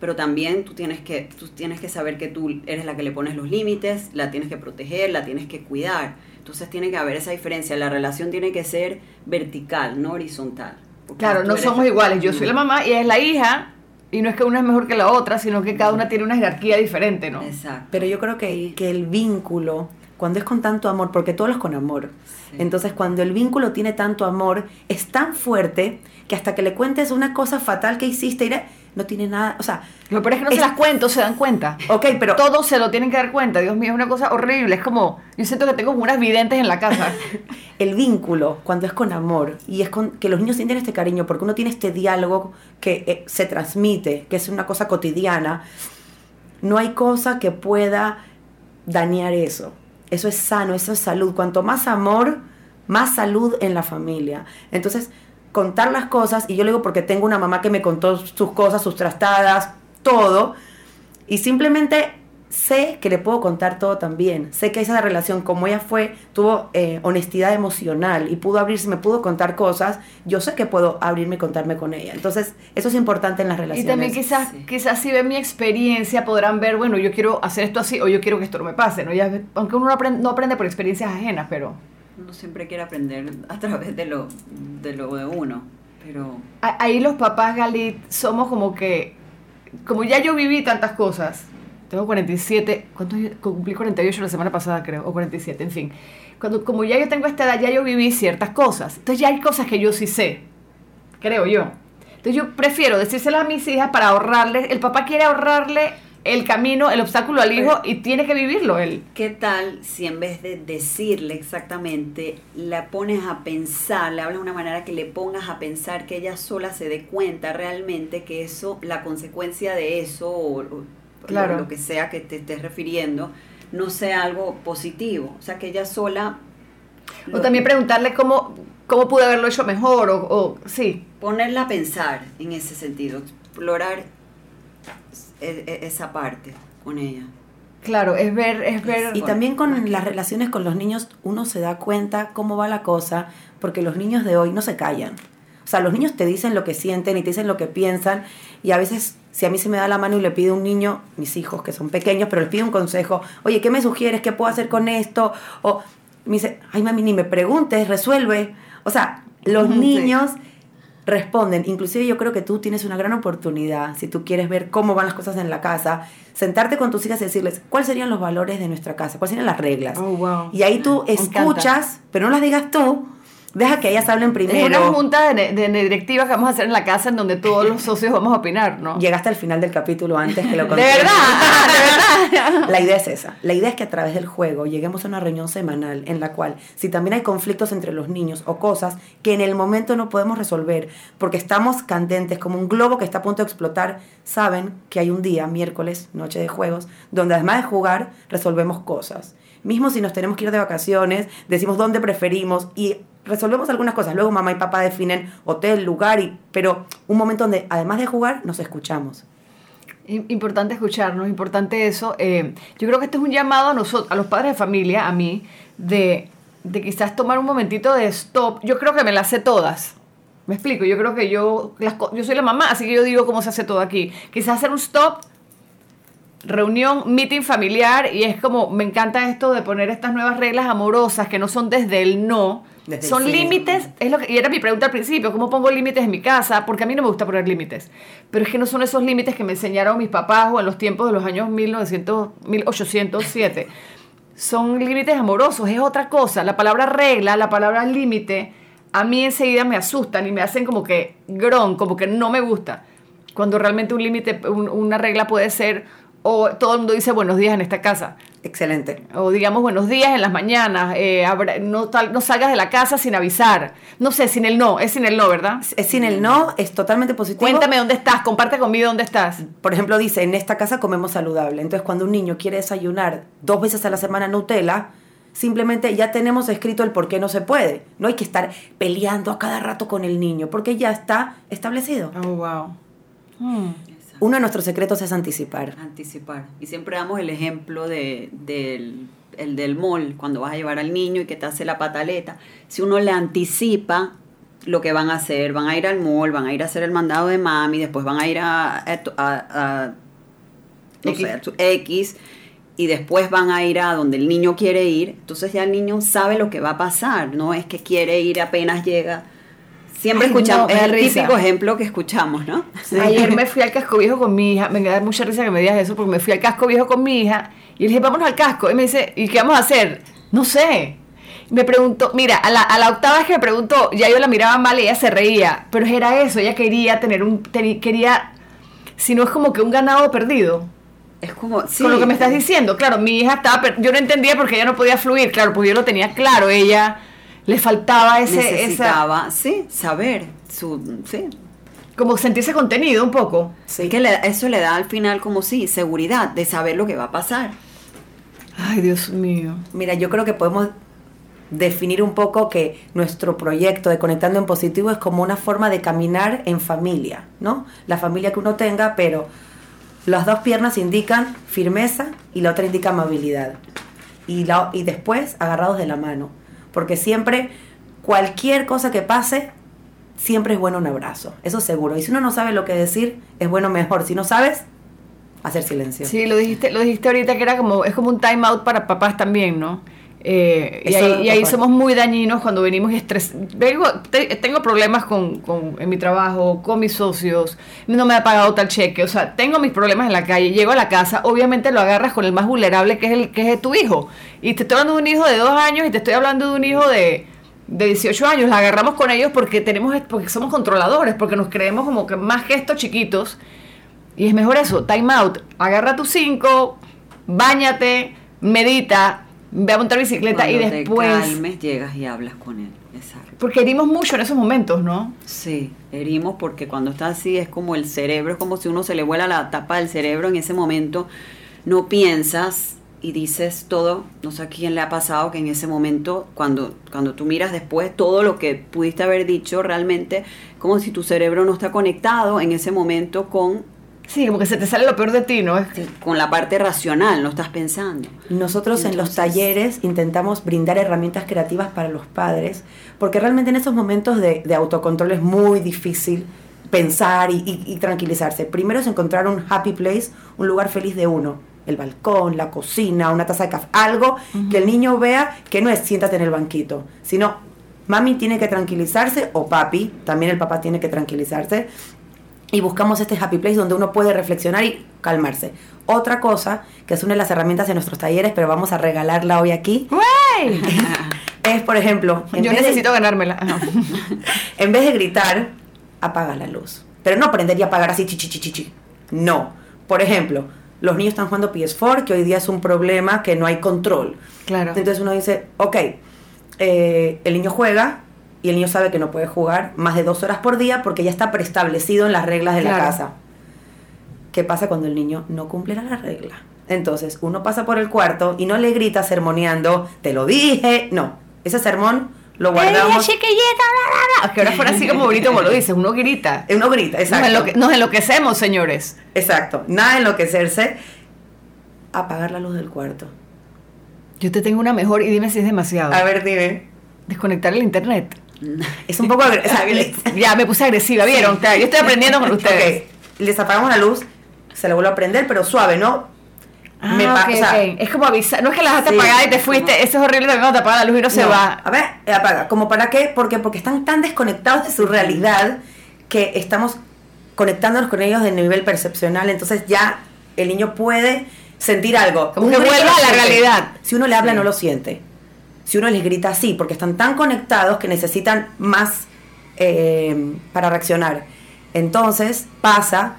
pero también tú tienes que tú tienes que saber que tú eres la que le pones los límites, la tienes que proteger, la tienes que cuidar. Entonces tiene que haber esa diferencia, la relación tiene que ser vertical, no horizontal.
Claro, no somos iguales, yo soy la mamá y ella es la hija, y no es que una es mejor que la otra, sino que cada una tiene una jerarquía diferente, ¿no?
Exacto.
Pero yo creo que, que el vínculo, cuando es con tanto amor, porque todo es con amor,
Sí.
entonces cuando el vínculo tiene tanto amor, es tan fuerte que hasta que le cuentes una cosa fatal que hiciste, irá- no tiene nada, o sea,
Lo peor es que no
Es-
se las cuento, se dan cuenta.
ok, pero
Todos se lo tienen que dar cuenta, Dios mío, es una cosa horrible, es como, yo siento que tengo como unas videntes en la casa.
el vínculo, cuando es con amor, y es con que los niños sienten este cariño, porque uno tiene este diálogo que eh, se transmite, que es una cosa cotidiana, no hay cosa que pueda dañar eso. Eso es sano, eso es salud. Cuanto más amor, más salud en la familia. Entonces, contar las cosas, y yo lo digo porque tengo una mamá que me contó sus cosas, sus trastadas, todo, y simplemente sé que le puedo contar todo también. Sé que esa relación, como ella fue, tuvo eh, honestidad emocional y pudo abrirse, me pudo contar cosas, yo sé que puedo abrirme y contarme con ella. Entonces, eso es importante en las
Y
relaciones.
también quizás,
Sí.
quizás si ven mi experiencia podrán ver, bueno, yo quiero hacer esto así o yo quiero que esto no me pase, ¿no? Ya, aunque uno no aprende, no aprende por experiencias ajenas, pero
Uno siempre quiere aprender a través de lo de, lo de uno, pero
ahí los papás Galit somos como que, como ya yo viví tantas cosas, tengo 47, ¿cuántos? Cumplí 48 la semana pasada creo, o 47, en fin. Cuando, como ya yo tengo esta edad, ya yo viví ciertas cosas. Entonces ya hay cosas que yo sí sé, creo yo. Entonces yo prefiero decírselas a mis hijas para ahorrarles, el papá quiere ahorrarle el camino, el obstáculo al hijo y tiene que vivirlo él.
¿Qué tal si en vez de decirle exactamente, la pones a pensar, le hablas de una manera que le pongas a pensar que ella sola se dé cuenta realmente que eso, la consecuencia de eso, o, o
Claro.
lo, que sea que te estés refiriendo, no sea algo positivo? O sea, que ella sola...
O también preguntarle cómo, cómo pude haberlo hecho mejor, o, o sí.
Ponerla a pensar en ese sentido, explorar esa parte con ella.
Claro, es ver, es ver.
Y también con las relaciones con los niños uno se da cuenta cómo va la cosa, porque los niños de hoy no se callan. O sea, los niños te dicen lo que sienten y te dicen lo que piensan y a veces si a mí se me da la mano y le pide un niño, mis hijos que son pequeños, pero les pide un consejo, oye, ¿qué me sugieres? ¿Qué puedo hacer con esto? O me dice, ay mami, ni me preguntes, resuelve. O sea, los
sí.
niños responden. Inclusive yo creo que tú tienes una gran oportunidad, si tú quieres ver cómo van las cosas en la casa, sentarte con tus hijas y decirles cuáles serían los valores de nuestra casa, cuáles serían las reglas.
Oh, wow.
Y ahí tú
Me encanta.
escuchas, pero no las digas tú, deja que ellas hablen primero.
Es una junta de, de, de directiva que vamos a hacer en la casa en donde todos los socios vamos a opinar, ¿no?
Llegaste al final del capítulo antes que lo
De
conté.
verdad, de verdad.
La idea es esa. La idea es que a través del juego lleguemos a una reunión semanal en la cual, si también hay conflictos entre los niños o cosas que en el momento no podemos resolver porque estamos candentes como un globo que está a punto de explotar, saben que hay un día, miércoles, noche de juegos, donde además de jugar, resolvemos cosas. Mismo si nos tenemos que ir de vacaciones, decimos dónde preferimos y resolvemos algunas cosas. Luego mamá y papá definen hotel, lugar, y, pero un momento donde además de jugar, nos escuchamos.
Im- Importante escucharnos, importante eso. Eh, yo creo que este es un llamado a nosotros, a los padres de familia, a mí, de, de quizás tomar un momentito de stop. Yo creo que me las sé todas. Me explico, yo creo que yo, las yo soy la mamá, así que yo digo cómo se hace todo aquí. Quizás hacer un stop, reunión, meeting familiar, y es como, me encanta esto de poner estas nuevas reglas amorosas que no son desde el no,
Desde
son límites, es lo que, y era mi pregunta al principio, ¿cómo pongo límites en mi casa? Porque a mí no me gusta poner límites, pero es que no son esos límites que me enseñaron mis papás o en los tiempos de los años 1900, 1807. Son límites amorosos, es otra cosa. La palabra regla, la palabra límite, a mí enseguida me asustan y me hacen como que grón, como que no me gusta. Cuando realmente un límite, un- una regla puede ser, o todo el mundo dice buenos días en esta casa.
Excelente.
O digamos buenos días en las mañanas, eh, no, tal- no salgas de la casa sin avisar. No sé, sin el no, es sin el no, ¿verdad?
Es sin el no, es totalmente positivo.
Cuéntame dónde estás, comparte conmigo dónde estás.
Por ejemplo, dice, en esta casa comemos saludable. Entonces, cuando un niño quiere desayunar dos veces a la semana Nutella, simplemente ya tenemos escrito el por qué no se puede. No hay que estar peleando a cada rato con el niño, porque ya está establecido.
Oh, wow. Hmm.
Uno de nuestros secretos es anticipar.
Anticipar. Y siempre damos el ejemplo de, del, el del mall, cuando vas a llevar al niño y que te hace la pataleta. Si uno le anticipa lo que van a hacer, van a ir al mall, van a ir a hacer el mandado de mami, después van a ir a, a, a- a- no
X.
sé, a tu- X, y después van a ir a donde el niño quiere ir, entonces ya el niño sabe lo que va a pasar, no es que quiere ir apenas llega. Siempre
Ay,
escuchamos,
no,
es el
risa.
típico ejemplo que escuchamos, ¿no?
Ayer me fui al casco viejo con mi hija. Me da mucha risa que me digas eso porque me fui al casco viejo con mi hija y le dije, vámonos al casco. Y me dice, ¿y qué vamos a hacer? No sé. Y Me preguntó, mira, a la, a la octava vez que me preguntó, ya yo la miraba mal y ella se reía. Pero era eso, ella quería tener un. quería. Si no es como que un ganado perdido.
Es como, sí,
Con lo que me estás diciendo, claro, mi hija estaba. Yo no entendía porque ella no podía fluir, claro, porque yo lo tenía claro. Ella le faltaba ese. esa,
necesitaba, sí, saber, su, sí.
como sentirse contenido un poco.
Es que le- eso le da al final como sí, seguridad de saber lo que va a pasar.
Ay, Dios mío.
Mira, yo creo que podemos definir un poco que nuestro proyecto de Conectando en Positivo es como una forma de caminar en familia, ¿no? La familia que uno tenga, pero las dos piernas indican firmeza y la otra indica amabilidad. Y, la, y después agarrados de la mano. Porque siempre, cualquier cosa que pase, siempre es bueno un abrazo. Eso seguro. Y si uno no sabe lo que decir, es bueno mejor. Si no sabes, hacer silencio.
Sí, lo dijiste, lo dijiste ahorita que era como, es como un time out para papás también, ¿no? Eh, y ahí, y somos muy dañinos cuando venimos y estres Tengo, te- tengo problemas con, con- en mi trabajo, con mis socios, no me ha pagado tal cheque, o sea, tengo mis problemas en la calle, llego a la casa, obviamente lo agarras con el más vulnerable que es el que es tu hijo. Y te estoy hablando de un hijo de dos años y te estoy hablando de un hijo de, de 18 años, la agarramos con ellos porque tenemos porque somos controladores, porque nos creemos como que más que estos chiquitos. Y es mejor eso, time out. Agarra tus cinco, bañate, medita, ve a montar bicicleta y
Cuando
después.
te calmes, llegas y hablas con él. Exacto.
Porque herimos mucho en esos momentos, ¿no?
Sí, herimos porque cuando está así es como el cerebro, es como si uno se le vuela la tapa del cerebro en ese momento, no piensas y dices todo, no sé a quién le ha pasado que en ese momento, cuando, cuando tú miras después todo lo que pudiste haber dicho, realmente como si tu cerebro no está conectado en ese momento con,
Sí, como que se te sale lo peor de ti, ¿no? Es-
con la parte racional, no estás pensando.
Nosotros en los
Entonces-
talleres intentamos brindar herramientas creativas para los padres, porque realmente en esos momentos de, de autocontrol es muy difícil pensar y, y- y tranquilizarse. Primero es encontrar un happy place, un lugar feliz de uno. El balcón, la cocina, una taza de café, algo que el niño vea que no es siéntate en el banquito, sino Mami tiene que tranquilizarse o papi, también el papá tiene que tranquilizarse. Y buscamos este happy place donde uno puede reflexionar y calmarse. Otra cosa, que es una de las herramientas de nuestros talleres, pero vamos a regalarla hoy aquí,
¡Güey!
es, por ejemplo, en
Yo
vez de-
necesito ganármela. Ajá.
en vez de gritar, apaga la luz. Pero no prender y apagar así, chi, chi, chi, chi. No. Por ejemplo, los niños están jugando PS4, que hoy día es un problema que no hay control.
Claro.
Entonces uno dice, ok, eh, el niño juega y el niño sabe que no puede jugar más de dos horas por día porque ya está preestablecido en las reglas de la casa. ¿Qué pasa cuando el niño no cumple la regla? Entonces uno pasa por el cuarto y no le grita sermoneando, te lo dije. No, ese sermón lo guardamos.
bla, bla. Que ahora fuera así como bonito como lo dices, uno grita.
Uno grita,
Nos,
exacto.
enloque- nos enloquecemos, señores.
Exacto. Nada de enloquecerse. Apagar la luz del cuarto.
Yo te tengo una mejor y dime si es demasiado.
A ver, dime.
Desconectar el internet.
Es un poco agre- o sea, le-
Ya me puse agresiva, ¿vieron? Yo estoy aprendiendo con ustedes.
Ok, les apagamos la luz, se la vuelve a prender, pero suave, ¿no?
Ah,
Me pa-
ok,
o sea,
ok. Es como avisar, no es que la dejaste
Sí,
apagada y te fuiste, eso es horrible también cuando te apaga la luz y no se va.
A ver, eh, apaga. ¿Como para qué? Porque, porque están tan desconectados de su realidad que estamos conectándonos con ellos de nivel percepcional. Entonces ya el niño puede sentir algo.
Como que vuelva a la realidad.
Si uno le habla,
Sí.
no lo siente. Si uno les grita así, porque están tan conectados que necesitan más eh, para reaccionar. Entonces pasa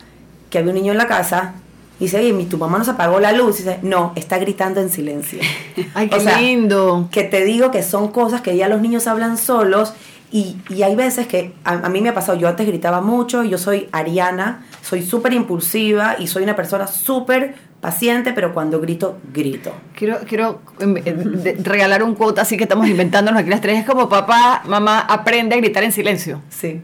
que había un niño en la casa y dice, oye, mi- tu mamá nos apagó la luz. Y dice, no, está gritando en silencio.
Ay, qué
O sea,
lindo.
que te digo que son cosas que ya los niños hablan solos y, y hay veces que a, a mí me ha pasado, yo antes gritaba mucho, yo soy ariana, soy súper impulsiva y soy una persona súper paciente, pero cuando grito, grito.
Quiero, quiero em, eh, de- regalar un quote así que estamos inventándonos aquí las tres. Es como papá, mamá, aprende a gritar en silencio.
Sí.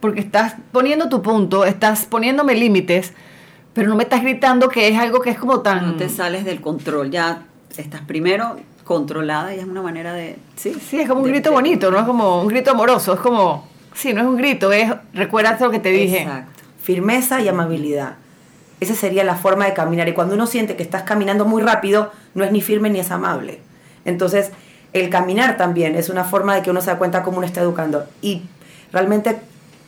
Porque estás poniendo tu punto, estás poniéndome límites, pero no me estás gritando que es algo que es como tan...
No te sales del control, ya estás primero controlada y es una manera de... Sí,
Sí, es como un
de-
grito
de-
bonito, no es como un grito amoroso, es como... Sí, no es un grito, es recuerda lo que te dije.
Exacto.
Firmeza y amabilidad. Esa sería la forma de caminar. Y cuando uno siente que estás caminando muy rápido, no es ni firme ni es amable. Entonces, el caminar también es una forma de que uno se da cuenta cómo uno está educando. Y realmente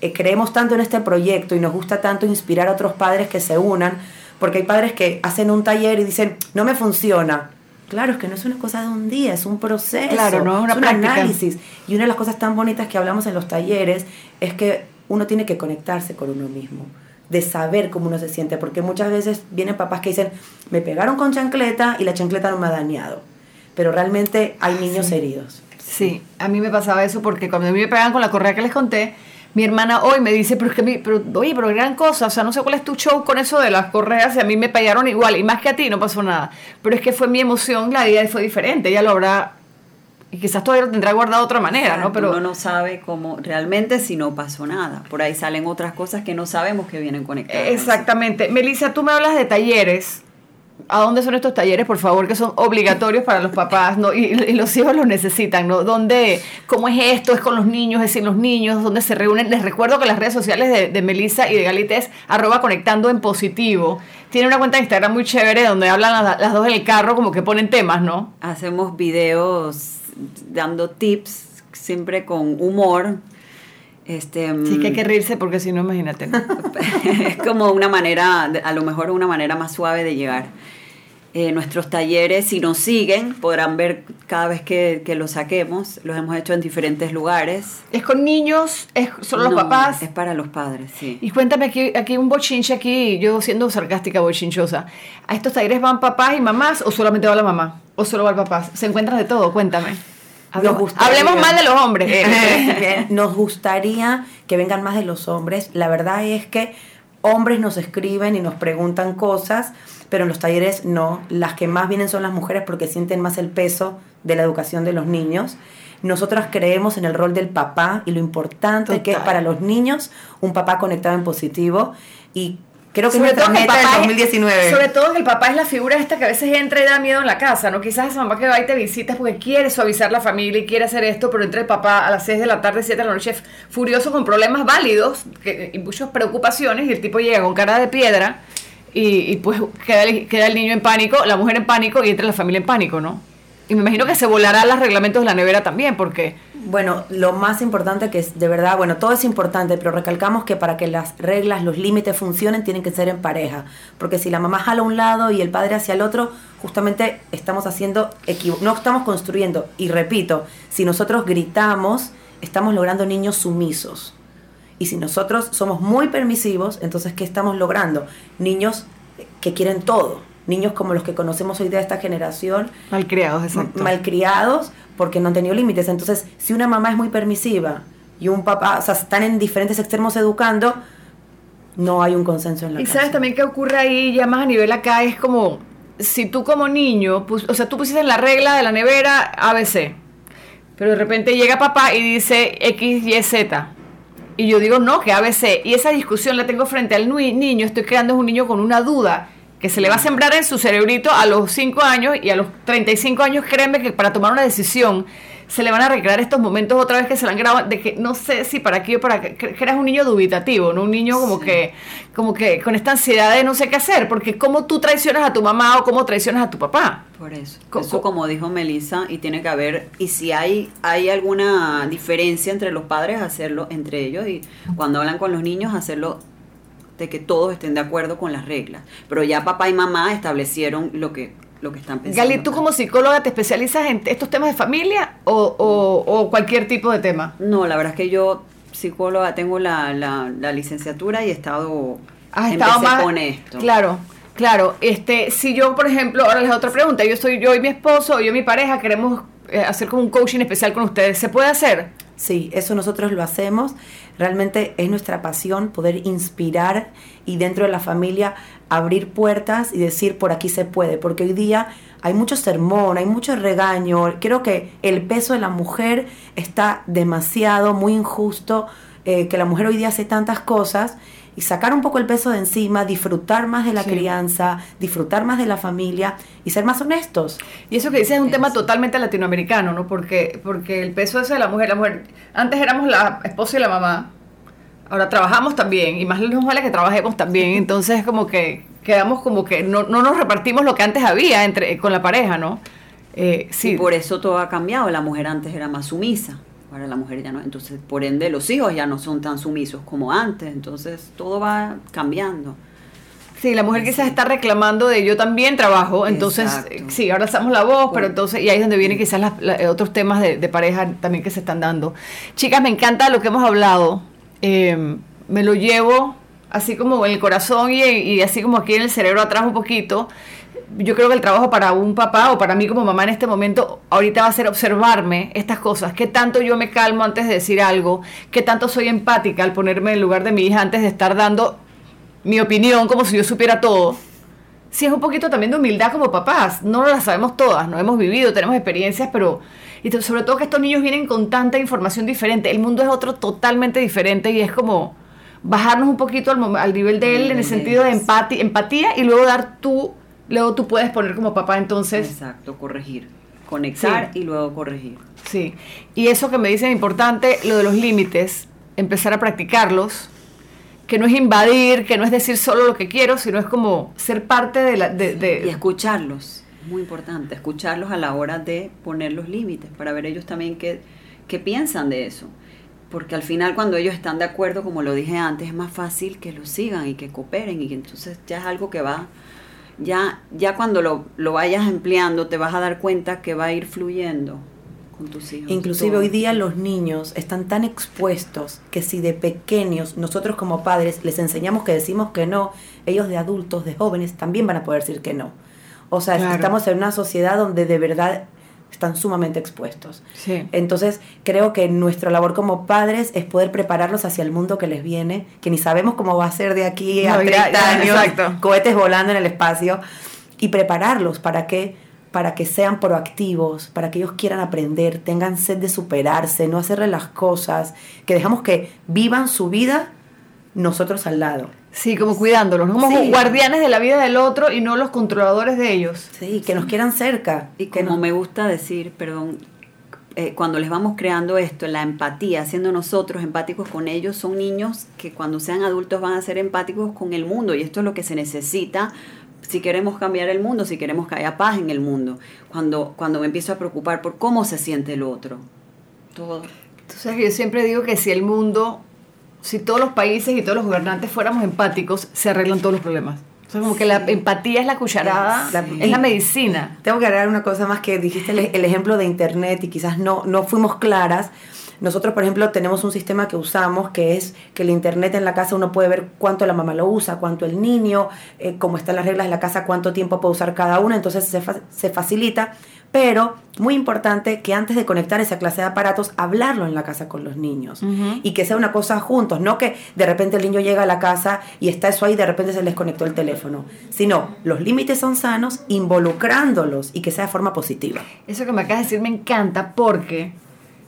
eh, creemos tanto en este proyecto y nos gusta tanto inspirar a otros padres que se unan, porque hay padres que hacen un taller y dicen, no me funciona. Claro, es que no es una cosa de un día, es un proceso,
Claro, no es una
un
práctica.
análisis. Y una de las cosas tan bonitas que hablamos en los talleres es que uno tiene que conectarse con uno mismo, de saber cómo uno se siente, porque muchas veces vienen papás que dicen, me pegaron con chancleta y la chancleta no me ha dañado, pero realmente hay niños heridos.
Sí, a mí me pasaba eso porque cuando a mí me pegaban con la correa que les conté, mi hermana hoy me dice, pero es que, mi, pero, oye, pero gran cosa, o sea, no sé cuál es tu show con eso de las correas y a mí me pegaron igual, y más que a ti no pasó nada, pero es que fue mi emoción, la vida fue diferente, ella lo habrá, y quizás todavía lo tendrá guardado de otra manera, ¿no? Pero
uno no sabe cómo realmente si no pasó nada. Por ahí salen otras cosas que no sabemos que vienen conectadas.
Exactamente. Melissa, tú me hablas de talleres. ¿A dónde son estos talleres, por favor, que son obligatorios para los papás ¿no? y, y los hijos los necesitan? ¿no? ¿Dónde, ¿Cómo es esto? ¿Es con los niños? ¿Es sin los niños? ¿Dónde se reúnen? Les recuerdo que las redes sociales de, de Melissa y de Galita es arroba conectando en positivo. Tiene una cuenta de Instagram muy chévere donde hablan las, las dos en el carro, como que ponen temas, ¿no?
Hacemos videos dando tips, siempre con humor. Este,
Sí, que hay que reírse porque si no, imagínate.
es como una manera, a lo mejor una manera más suave de llegar. Eh, nuestros talleres, si nos siguen, podrán ver cada vez que, que los saquemos. Los hemos hecho en diferentes lugares.
¿Es con niños? ¿Es solo los
No,
papás?
Es para los padres, sí.
Y cuéntame, aquí, aquí un bochinche, aquí, yo siendo sarcástica, bochinchosa. ¿A estos talleres van papás y mamás o solamente va la mamá? ¿O solo va el papá? ¿Se encuentran de todo? Cuéntame. Hablemos,
gustaría-
hablemos mal de los hombres.
Bien, Nos gustaría que vengan más de los hombres. La verdad es que hombres nos escriben y nos preguntan cosas, pero en los talleres no. Las que más vienen son las mujeres porque sienten más el peso de la educación de los niños. Nosotras creemos en el rol del papá y lo importante que es para los niños un papá conectado en positivo y creo que es
Sobre
nuestra
todo, que el
meta del
papá es-
2019.
sobre todo que el papá es la figura esta que a veces entra y da miedo en la casa, ¿no? Quizás esa mamá que va y te visitas porque quiere suavizar la familia y quiere hacer esto, pero entra el papá a las 6 de la tarde, 7 de la noche, furioso con problemas válidos que- y muchas preocupaciones y el tipo llega con cara de piedra y, y pues queda el, queda el niño en pánico, la mujer en pánico y entra la familia en pánico, ¿no? Y me imagino que se volarán los reglamentos de la nevera también, porque
Bueno, lo más importante que es, de verdad, bueno, todo es importante, pero recalcamos que para que las reglas, los límites funcionen, tienen que ser en pareja. Porque si la mamá jala a un lado y el padre hacia el otro, justamente estamos haciendo, no estamos construyendo. Y repito, si nosotros gritamos, estamos logrando niños sumisos. Y si nosotros somos muy permisivos, entonces, ¿qué estamos logrando? Niños que quieren todo. Niños como los que conocemos hoy de esta generación.
Malcriados, exacto.
Malcriados porque no han tenido límites. Entonces, si una mamá es muy permisiva y un papá, o sea, están en diferentes extremos educando, no hay un consenso en la
Y sabes también qué ocurre ahí, ya más a nivel acá, es como, si tú como niño, o sea, tú pusiste en la regla de la nevera ABC, pero de repente llega papá y dice X, Y, Z. Y yo digo, no, que ABC. Y esa discusión la tengo frente al niño, estoy creando un niño con una duda que se le va a sembrar en su cerebrito a los 5 años y a los 35 años, créeme que para tomar una decisión se le van a recrear estos momentos otra vez que se le han grabado, de que no sé si para qué o para que, que eras un niño dubitativo, ¿no? Un niño como que, como que con esta ansiedad de no sé qué hacer, porque cómo tú traicionas a tu mamá o cómo traicionas a tu papá.
Por eso. Eso como dijo Melissa, y tiene que haber, y si hay, hay alguna diferencia entre los padres, hacerlo entre ellos, y cuando hablan con los niños, hacerlo de que todos estén de acuerdo con las reglas. Pero ya papá y mamá establecieron lo que, lo que están pensando.
Gali, ¿tú como psicóloga te especializas en estos temas de familia o, cualquier tipo de tema?
No, la verdad es que yo, psicóloga, tengo la, licenciatura y he estado,
Has estado más, con esto. Claro. Claro, este, si yo, por ejemplo, ahora les otra pregunta, yo soy yo y mi esposo, yo y mi pareja queremos eh, hacer como un coaching especial con ustedes, ¿se puede hacer?
Sí, eso nosotros lo hacemos. Realmente es nuestra pasión poder inspirar y dentro de la familia abrir puertas y decir por aquí se puede, porque hoy día hay mucho sermón, hay mucho regaño. Creo que el peso de la mujer está demasiado, muy injusto, eh, que la mujer hoy día hace tantas cosas y sacar un poco el peso de encima, disfrutar más de la crianza, disfrutar más de la familia y ser más honestos.
Y eso que dices es un tema totalmente latinoamericano, ¿no? Porque, porque el peso ese de la mujer, la mujer, antes éramos la esposa y la mamá, ahora trabajamos también, y más nos vale que trabajemos también, entonces como que quedamos como que no, no nos repartimos lo que antes había entre con la pareja, ¿no?
Eh, sí. Y por eso todo ha cambiado, la mujer antes era más sumisa Ahora la mujer ya no, entonces por ende los hijos ya no son tan sumisos como antes, entonces todo va cambiando.
Sí, la mujer quizás está reclamando de yo también trabajo, entonces sí, ahora estamos la voz, pero entonces, y ahí es donde vienen quizás eh, otros temas de, pareja también que se están dando. Chicas, me encanta lo que hemos hablado, em, me lo llevo así como en el corazón y, y así como aquí en el cerebro atrás un poquito, yo creo que el trabajo para un papá o para mí como mamá en este momento ahorita va a ser observarme estas cosas, qué tanto yo me calmo antes de decir algo, qué tanto soy empática al ponerme en lugar de mi hija antes de estar dando mi opinión como si yo supiera todo. Sí, es un poquito también de humildad como papás, no las sabemos todas, no hemos vivido, tenemos experiencias, pero y sobre todo que estos niños vienen con tanta información diferente, el mundo es otro totalmente diferente y es como bajarnos un poquito al, al nivel de él en el sentido de empatía, empatía y luego dar tu luego tú puedes poner como papá entonces...
Exacto, corregir. Conectar y luego corregir.
Sí. Y eso que me dicen importante, lo de los límites, empezar a practicarlos, que no es invadir, que no es decir solo lo que quiero, sino es como ser parte de la... De,
Y escucharlos, muy importante, escucharlos a la hora de poner los límites, para ver ellos también qué, qué piensan de eso. Porque al final cuando ellos están de acuerdo, como lo dije antes, es más fácil que lo sigan y que cooperen y que entonces ya es algo que va ya, ya cuando lo, lo vayas empleando te vas a dar cuenta que va a ir fluyendo con tus hijos.
Inclusive hoy día los niños están tan expuestos que si de pequeños nosotros como padres les enseñamos que decimos que no, ellos de adultos, de jóvenes, también van a poder decir que no. O sea, estamos en una sociedad donde de verdad están sumamente expuestos. Entonces, creo que nuestra labor como padres es poder prepararlos hacia el mundo que les viene, que ni sabemos cómo va a ser de aquí a 30 años, cohetes volando en el espacio, y prepararlos para que para que sean proactivos, para que ellos quieran aprender, tengan sed de superarse, no hacerle las cosas, que dejamos que vivan su vida nosotros al lado.
Sí, como cuidándolos, como guardianes de la vida del otro y no los controladores de ellos.
Sí, que nos quieran cerca.
Y como me gusta decir, perdón, eh, cuando les vamos creando esto, la empatía, siendo nosotros empáticos con ellos, son niños que cuando sean adultos van a ser empáticos con el mundo y esto es lo que se necesita si queremos cambiar el mundo, si queremos que haya paz en el mundo, cuando, cuando me empiezo a preocupar por cómo se siente el otro. todo.
Entonces yo siempre digo que si el mundo, si todos los países y todos los gobernantes fuéramos empáticos, se arreglan todos los problemas. O sea, como que la empatía es la cucharada,
La-
es la medicina.
Tengo que agregar una cosa más que dijiste el, el ejemplo de internet y quizás no, no fuimos claras. Nosotros, por ejemplo, tenemos un sistema que usamos que es que el internet en la casa uno puede ver cuánto la mamá lo usa, cuánto el niño, eh, cómo están las reglas de la casa, cuánto tiempo puede usar cada uno, entonces se, fa- se facilita. Pero muy importante que antes de conectar esa clase de aparatos, hablarlo en la casa con los niños y que sea una cosa juntos, no que de repente el niño llega a la casa y está eso ahí y de repente se les conectó el teléfono, sino los límites son sanos involucrándolos y que sea de forma positiva.
Eso que me acabas de decir me encanta porque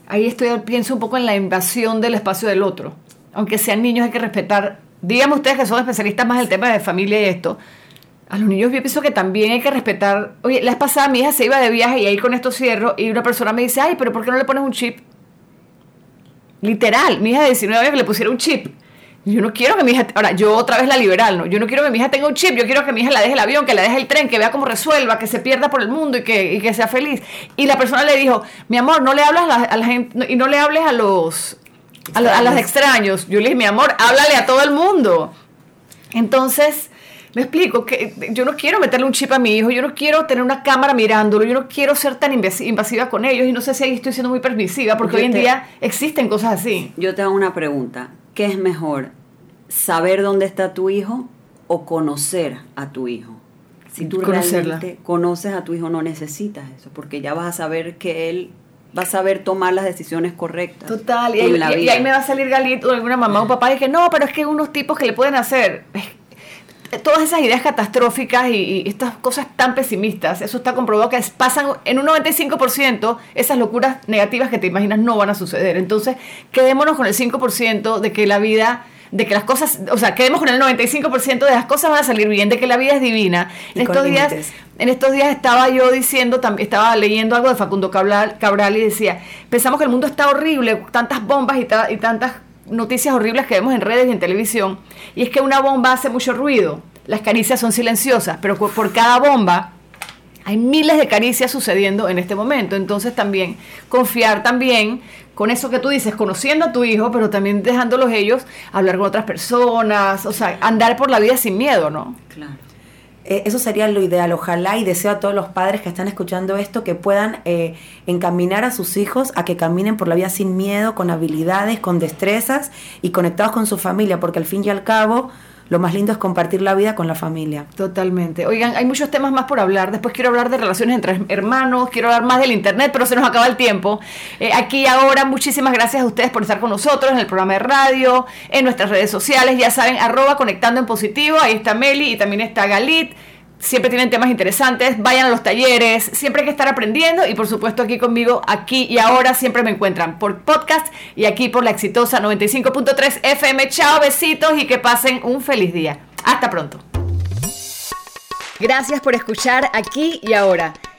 ahí estoy, pienso un poco en la invasión del espacio del otro. Aunque sean niños hay que respetar, díganme ustedes que son especialistas más del tema de familia y esto, a los niños yo pienso que también hay que respetar, oye, la vez pasada mi hija se iba de viaje y ahí con esto cierro y una persona me dice, ay, pero ¿por qué no le pones un chip? Literal, mi hija de 19 años que le pusiera un chip. Yo no quiero que mi hija, ahora yo otra vez la liberal, ¿no? Yo no quiero que mi hija tenga un chip, yo quiero que mi hija la deje el avión, que la deje el tren, que vea cómo resuelva, que se pierda por el mundo y que, y que sea feliz. Y la persona le dijo, mi amor, no le hablas a la, a la gente, no- y no le hables a los, a, a los extraños. Yo le dije, mi amor, háblale a todo el mundo. Entonces, me explico, que yo no quiero meterle un chip a mi hijo, yo no quiero tener una cámara mirándolo, yo no quiero ser tan invasi- invasiva con ellos y no sé si ahí estoy siendo muy permisiva, porque
Yo
hoy en
te-
día existen cosas así.
Yo te hago una pregunta. ¿Qué es mejor? ¿Saber dónde está tu hijo o conocer a tu hijo? Si tú
Conocerla.
realmente conoces a tu hijo, no necesitas eso, porque ya vas a saber que él va a saber tomar las decisiones correctas.
Total, y ahí, y- ahí me va a salir Galito o alguna mamá o papá y que no, pero es que unos tipos que le pueden hacer. Todas esas ideas catastróficas y, y estas cosas tan pesimistas, eso está comprobado que pasan en un 95%, esas locuras negativas que te imaginas no van a suceder. Entonces, quedémonos con el 5% de que la vida, de que las cosas, o sea, quedemos con el 95% de las cosas van a salir bien, de que la vida es divina.
Y
En estos días, en estos días estaba yo diciendo, estaba leyendo algo de Facundo Cabral, Cabral y decía, pensamos que el mundo está horrible, tantas bombas y, ta- y tantas noticias horribles que vemos en redes y en televisión, y es que una bomba hace mucho ruido, las caricias son silenciosas, pero por cada bomba hay miles de caricias sucediendo en este momento, entonces también confiar también con eso que tú dices, conociendo a tu hijo, pero también dejándolos ellos hablar con otras personas, o sea, andar por la vida sin miedo, ¿no?
Claro.
Eh, eso sería lo ideal. Ojalá y deseo a todos los padres que están escuchando esto que puedan eh, encaminar a sus hijos a que caminen por la vida sin miedo, con habilidades, con destrezas y conectados con su familia, porque al fin y al cabo lo más lindo es compartir la vida con la familia.
Totalmente. Oigan, hay muchos temas más por hablar. Después quiero hablar de relaciones entre hermanos, quiero hablar más del internet, pero se nos acaba el tiempo. Eh, aquí ahora, muchísimas gracias a ustedes por estar con nosotros en el programa de radio, en nuestras redes sociales. Ya saben, arroba conectando en positivo. Ahí está Meli y también está Galit. Siempre tienen temas interesantes, vayan a los talleres, siempre hay que estar aprendiendo y por supuesto aquí conmigo, aquí y ahora siempre me encuentran por podcast y aquí por la exitosa 95.3 FM. Chao, besitos y que pasen un feliz día. Hasta pronto. Gracias por escuchar aquí y ahora.